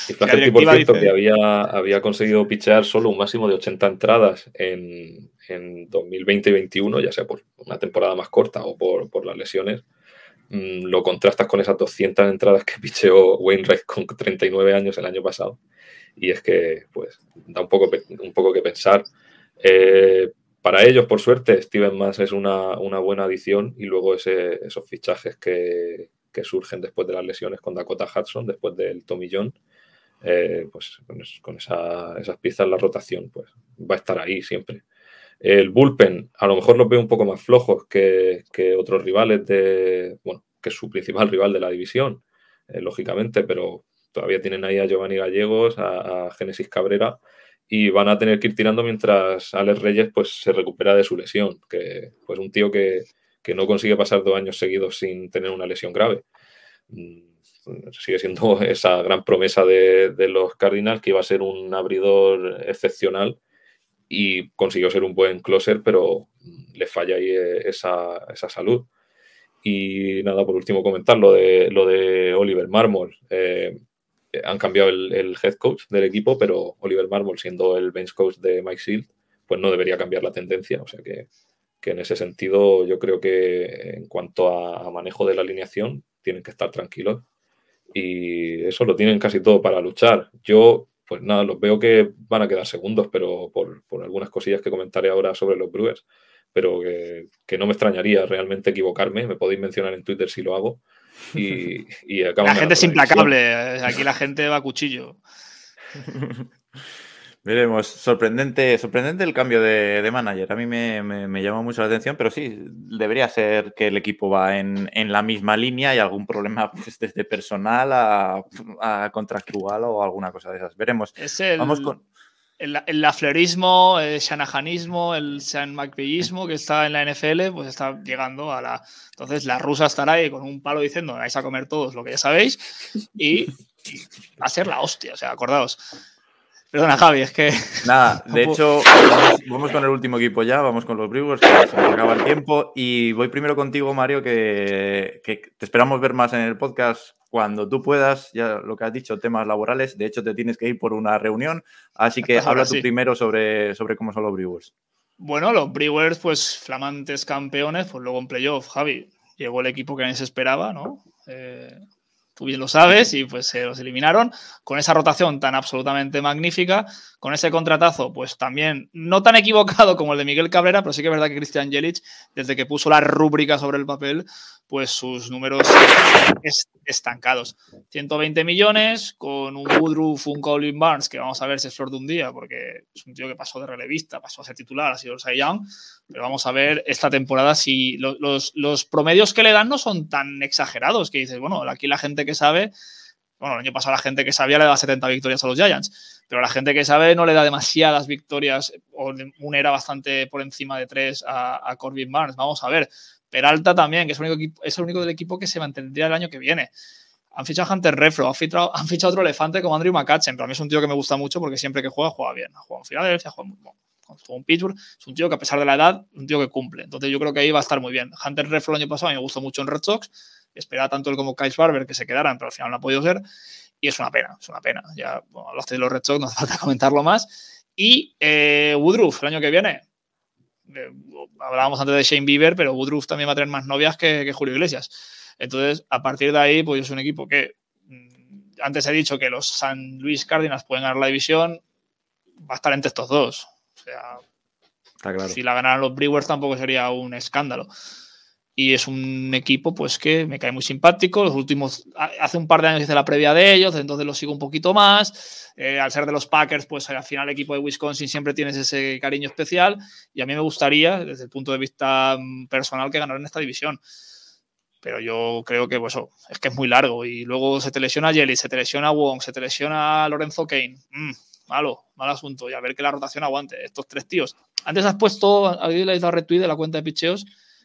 Y Flaherty, por cierto, que había, había conseguido pichear solo un máximo de 80 entradas en, en 2020 y 2021, ya sea por una temporada más corta o por, por las lesiones, lo contrastas con esas 200 entradas que picheó Wainwright con 39 años el año pasado. Y es que, pues, da un poco, un poco que pensar. Eh, para ellos, por suerte, Steven Mass es una, una buena adición y luego esos fichajes que, que, surgen después de las lesiones con Dakota Hudson, después del John, eh, pues con, esa, esas piezas la rotación pues va a estar ahí siempre. El bullpen, a lo mejor los veo un poco más flojos que, que otros rivales de, bueno, que su principal rival de la división, eh, lógicamente, pero todavía tienen ahí a Giovanni Gallegos, a, Génesis Cabrera, y van a tener que ir tirando mientras Alex Reyes pues, se recupera de su lesión, que pues un tío que, no consigue pasar dos años seguidos sin tener una lesión grave. Mm, sigue siendo esa gran promesa de, los Cardinals que iba a ser un abridor excepcional y consiguió ser un buen closer, pero le falla ahí esa, salud. Y nada, por último comentar lo de, lo de Oliver Marmol. Eh, han cambiado el, head coach del equipo, pero Oliver Marmol, siendo el bench coach de Mike Shield, pues no debería cambiar la tendencia. O sea que, en ese sentido yo creo que en cuanto a, manejo de la alineación tienen que estar tranquilos y eso lo tienen casi todo para luchar. Yo, pues nada, los veo que van a quedar segundos, pero por, algunas cosillas que comentaré ahora sobre los Brewers, pero que, que no me extrañaría realmente equivocarme, me podéis mencionar en Twitter si lo hago. Y, La gente es implacable, aquí la gente va a cuchillo. Veremos, sorprendente, sorprendente el cambio de, manager. A mí me, me, llama mucho la atención, pero sí, debería ser que el equipo va en, la misma línea y algún problema pues, desde personal a, contractual o alguna cosa de esas. Veremos. Vamos con el, el laflerismo, el shanahanismo, el Sean McVeighismo que está en la NFL, pues está llegando a la. Entonces la rusa estará ahí con un palo diciendo: vais a comer todos lo que ya sabéis, y, va a ser la hostia. O sea, acordaos. Perdona, Javi, es que. Nada, de hecho, vamos, con el último equipo ya, vamos con los Brewers, que se nos acaba el tiempo. Y voy primero contigo, Mario, que, que te esperamos ver más en el podcast cuando tú puedas, ya lo que has dicho, temas laborales, de hecho te tienes que ir por una reunión, así que habla tú primero sobre, sobre cómo son los Brewers. Bueno, los Brewers, pues flamantes campeones, pues luego en playoff, Javi, llegó el equipo que nadie se esperaba, ¿no? Eh, tú bien lo sabes, y pues se los eliminaron. Con esa rotación tan absolutamente magnífica, con ese contratazo, pues también no tan equivocado como el de Miguel Cabrera, pero sí que es verdad que Christian Jelic, desde que puso la rúbrica sobre el papel, pues sus números estancados. 120 millones con un Woodruff, un Colin Barnes, que vamos a ver si es flor de un día, porque es un tío que pasó de relevista, pasó a ser titular, ha sido el Cy pero vamos a ver esta temporada si los, los, promedios que le dan no son tan exagerados, que dices, bueno, aquí la gente que sabe, bueno, el año pasado la gente que sabía le da 70 victorias a los Giants, pero la gente que sabe no le da demasiadas victorias, o una era bastante por encima de tres a, a Corbin Barnes, vamos a ver. Peralta también, que es el único, es el único del equipo que se mantendría el año que viene. Han fichado a Hunter Refro, han fichado, han fichado otro elefante como Andrew McCutchen, pero a mí es un tío que me gusta mucho porque siempre que juega, juega bien. Ha jugado en Filadelfia, juega muy bueno, un Pittsburgh, es un tío que a pesar de la edad, un tío que cumple. Entonces yo creo que ahí va a estar muy bien. Hunter Refro el año pasado a mí me gustó mucho en Red Sox, esperaba tanto él como Kyle Barber que se quedaran, pero al final no ha podido ser. Y es una pena, es una pena. Ya bueno, hablaste de los Red Sox, no hace falta comentarlo más. Y eh, Woodruff el año que viene, hablábamos antes de Shane Bieber, pero Woodruff también va a tener más novias que, Julio Iglesias. Entonces, a partir de ahí, pues es un equipo que mm, antes he dicho que los San Luis Cardinals pueden ganar la división, va a estar entre estos dos. O sea, si la ganaran los Brewers tampoco sería un escándalo y es un equipo pues que me cae muy simpático. Los últimos, hace un par de años hice la previa de ellos, entonces los sigo un poquito más. Eh, al ser de los Packers, pues al final el equipo de Wisconsin siempre tienes ese cariño especial y a mí me gustaría, desde el punto de vista mm, personal, que ganaran esta división. Pero yo creo que pues, oh, es que es muy largo y luego se te lesiona Jelly, se te lesiona Wong, se te lesiona Lorenzo Kane. Mm, malo, mal asunto. Y a ver que la rotación aguante. Estos tres tíos. Antes has puesto, habéis dado retweet de la cuenta de picheos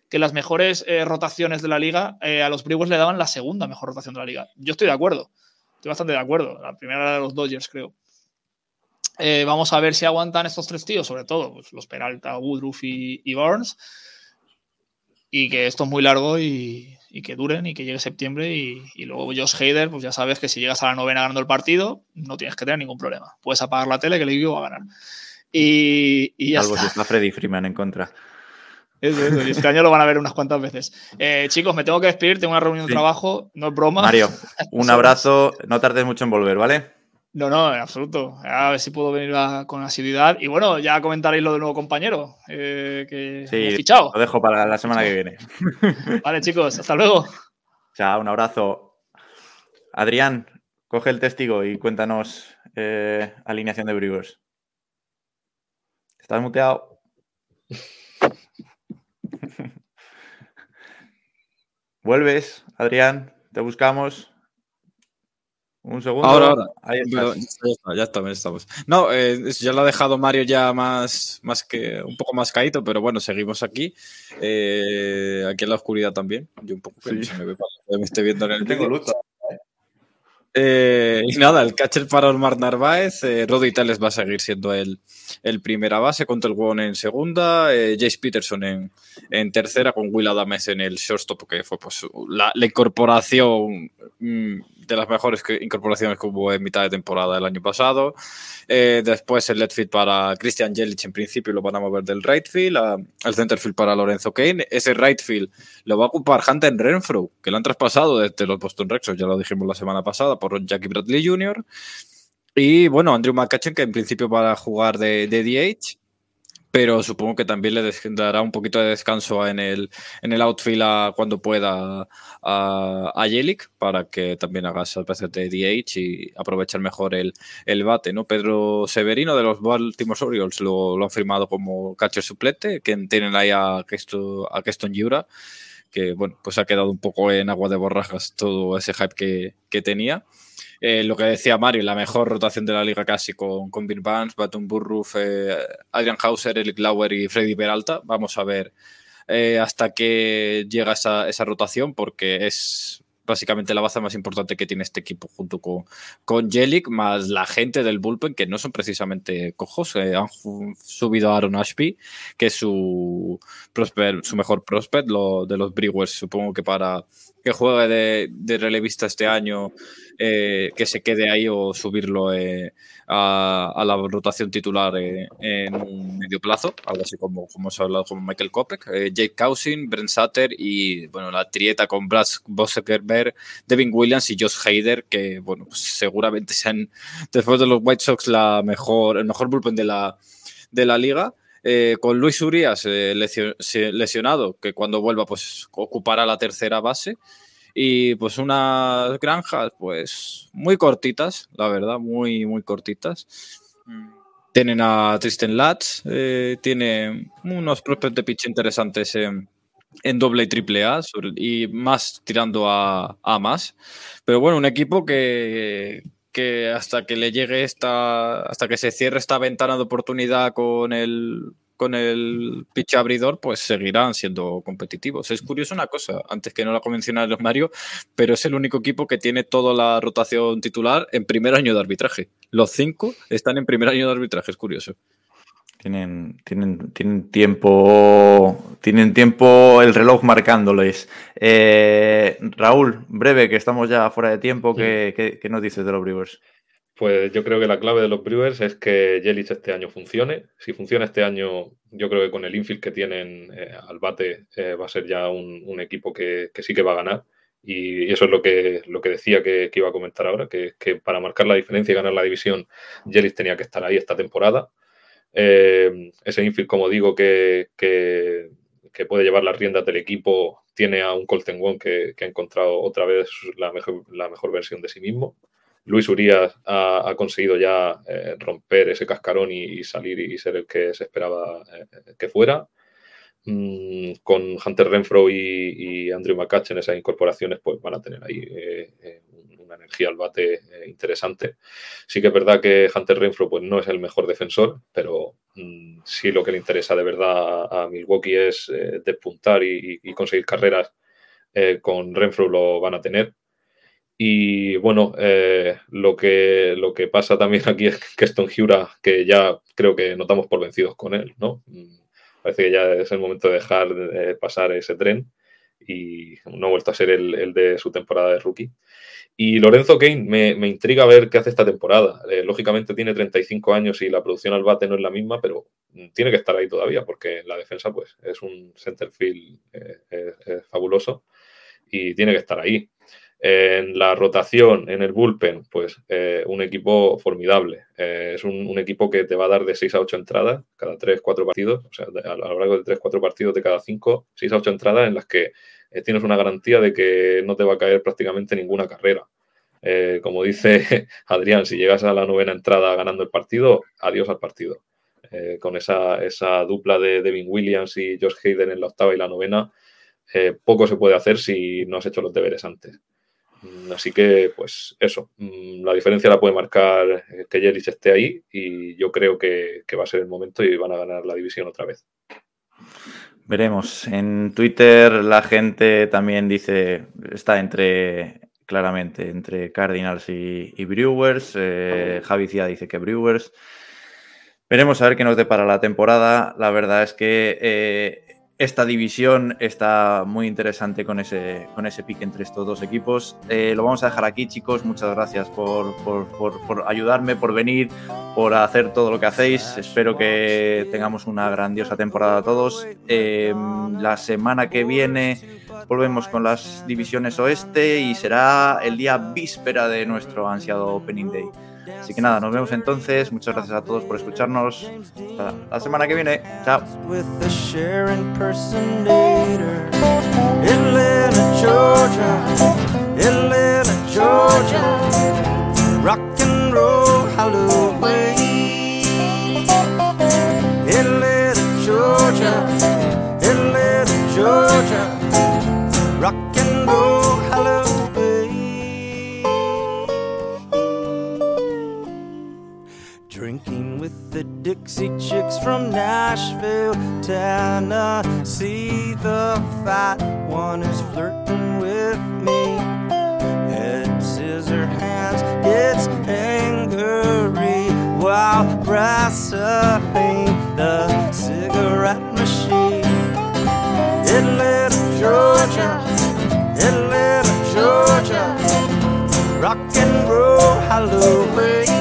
que las mejores eh, rotaciones de la liga eh, a los Brewers le daban la segunda mejor rotación de la liga. Yo estoy de acuerdo, estoy bastante de acuerdo. La primera era de los Dodgers, creo. Eh, vamos a ver si aguantan estos tres tíos, sobre todo pues, los Peralta, Woodruff y, Barnes. Y que esto es muy largo y, y que duren y que llegue septiembre y, y, luego Josh Hader, pues ya sabes que si llegas a la novena ganando el partido, no tienes que tener ningún problema. Puedes apagar la tele que el equipo va a ganar. Y, y ya Algo está. si está Freddy Freeman en contra. Eso, eso, y este año lo van a ver unas cuantas veces. Eh, chicos, me tengo que despedir, tengo una reunión Sí. de trabajo, no es broma. Mario, un abrazo, no tardes mucho en volver, ¿vale? No, no, en absoluto. A ver si puedo venir a- con asiduidad. Y bueno, ya comentaréis lo del nuevo compañero eh, que Sí, hemos fichado. Lo dejo para la semana que viene. Vale, chicos, hasta luego. Chao, un abrazo. Adrián, coge el testigo y cuéntanos eh, alineación de Brewers. ¿Estás muteado? ¿Vuelves, Adrián? ¿Te buscamos? Un segundo. Ahora, ahora. Ahí estás. ya está, ya está, ya estamos. No, eh, ya lo ha dejado Mario ya más, más que un poco más caído, pero bueno, seguimos aquí. Eh, aquí en la oscuridad también. Yo un poco que no se me ve para que me esté viendo en el Tengo vídeo. Eh, y nada, el catcher para Omar Narváez, eh, Roddy Telles va a seguir siendo el, el primera base, con el Won en segunda, eh, Jace Peterson en, en tercera, con Will Adames en el shortstop, que fue pues, la, la incorporación mm, de las mejores incorporaciones que hubo en mitad de temporada el año pasado. Eh, después el left field para Christian Jelic, en principio lo van a mover del right field, a- al center field para Lorenzo Kane. Ese right field lo va a ocupar Hunter Renfro, que lo han traspasado desde los Boston Red Sox, ya lo dijimos la semana pasada, por Jackie Bradley Jr. Y bueno, Andrew McCutcheon, que en principio va a jugar de DH, pero supongo que también le dará un poquito de descanso en el, en el outfield cuando pueda a, a para que también haga esas de DH y aprovechar mejor el, el bate. ¿no? Pedro Severino de los Baltimore Orioles lo, lo han firmado como catcher suplente, que tienen ahí a, Keston, a Keston Yura, que bueno, pues ha quedado un poco en agua de borrajas todo ese hype que, que tenía. Eh, lo que decía Mario, la mejor rotación de la liga casi con, con Bill Vance, Baton Burruff, eh, Adrian Hauser, Eric Lauer y Freddy Peralta. Vamos a ver eh, hasta qué llega esa, esa rotación porque es básicamente la base más importante que tiene este equipo junto con, con Jelic, más la gente del bullpen, que no son precisamente cojos, han subido a Aaron Ashby, que es su mejor prospect lo, de los Brewers, supongo que para que juegue de, relevista este año, eh, que se quede ahí o subirlo eh, a, la rotación titular eh, en un medio plazo, algo así como, ha hablado con Michael Kopech, eh, Jake Cousin, Brent Sutter y bueno, la trieta con Brad Boskerberg, Devin Williams y Josh Hader, que bueno, pues seguramente sean después de los White Sox la mejor, el mejor bullpen de la, de la liga. Eh, con Luis Urias eh, lesio- lesionado, que cuando vuelva pues ocupará la tercera base. Y pues unas granjas pues muy cortitas, la verdad, muy, muy cortitas. Tienen a Tristan Latz, eh, tiene unos prospects de pitch interesantes en, en doble y triple A sobre- y más tirando a, a más. Pero bueno, un equipo que, que hasta que le llegue esta, hasta que se cierre esta ventana de oportunidad con el con el pitch abridor, pues seguirán siendo competitivos. Es curioso una cosa, antes que no la mencionado Mario, pero es el único equipo que tiene toda la rotación titular en primer año de arbitraje. Los cinco están en primer año de arbitraje, es curioso. Tienen, tienen, tienen tiempo. Tienen tiempo el reloj marcándoles. Eh, Raúl, breve, que estamos ya fuera de tiempo. ¿qué, qué- qué nos dices de los Brewers? Pues yo creo que la clave de los Brewers es que Yelich este año funcione. Si funciona este año, yo creo que con el infield que tienen eh, al bate eh, va a ser ya un, un equipo que, que sí que va a ganar. Y eso es lo que, lo que decía que, que iba a comentar ahora, que, que para marcar la diferencia y ganar la división, Yelich tenía que estar ahí esta temporada. Eh, ese infield, como digo, que, que, puede llevar las riendas del equipo, tiene a un Colton Wong que, ha encontrado otra vez la mejor, la mejor versión de sí mismo. Luis Urias ha, ha conseguido ya eh, romper ese cascarón y, salir y ser el que se esperaba eh, que fuera. Mm, con Hunter Renfro y, y Andrew McCutcheon esas incorporaciones pues van a tener ahí eh, una energía al bate eh, interesante. Sí que es verdad que Hunter Renfro pues, no es el mejor defensor, pero mm, sí lo que le interesa de verdad a, Milwaukee es eh, despuntar y, conseguir carreras. Eh, con Renfro lo van a tener. Y bueno, eh, lo, que, lo que pasa también aquí es que Stone Hura, que ya creo que notamos por vencidos con él, ¿no? Mm, Parece que ya es el momento de dejar de pasar ese tren. y no ha vuelto a ser el, de su temporada de rookie. Y Lorenzo Kane me, me intriga ver qué hace esta temporada. Eh, lógicamente tiene 35 años y la producción al bate no es la misma, pero tiene que estar ahí todavía porque la defensa pues es un centerfield field fabuloso y tiene que estar ahí. En la rotación, en el bullpen, pues eh, un equipo formidable. Eh, es un, equipo que te va a dar de 6 a 8 entradas cada 3, 4 partidos, o sea, a lo largo de 3, 4 partidos de cada 5, 6 a 8 entradas en las que eh, tienes una garantía de que no te va a caer prácticamente ninguna carrera. como dice Adrián, si llegas a la novena entrada ganando el partido, adiós al partido. con esa, esa, dupla de Devin Williams y Josh Hayden en la octava y la novena, poco se puede hacer si no has hecho los deberes antes. Mm, así que, pues eso, mm, la diferencia la puede marcar eh, que Yelich esté ahí y yo creo que, va a ser el momento y van a ganar la división otra vez. Veremos. En Twitter la gente también dice, está entre, claramente, entre Cardinals y, Brewers. Eh, Javi Cía dice que Brewers. Veremos a ver qué nos depara la temporada. La verdad es que eh, esta división está muy interesante con ese, con ese pique entre estos dos equipos. Eh, lo vamos a dejar aquí, chicos. Muchas gracias por, ayudarme, por venir, por hacer todo lo que hacéis. Espero que tengamos una grandiosa temporada todos. Eh, la semana que viene volvemos con las divisiones oeste y será el día víspera de nuestro ansiado Opening Day. Así que nada, nos vemos entonces. Muchas gracias a todos por escucharnos. La semana que viene. Chao. the Dixie Chicks from Nashville, Tennessee. The fat one is flirting with me. Head scissor hands gets angry while wrestling the cigarette machine. Atlanta, Georgia, Atlanta, Georgia, rock and roll, hallelujah.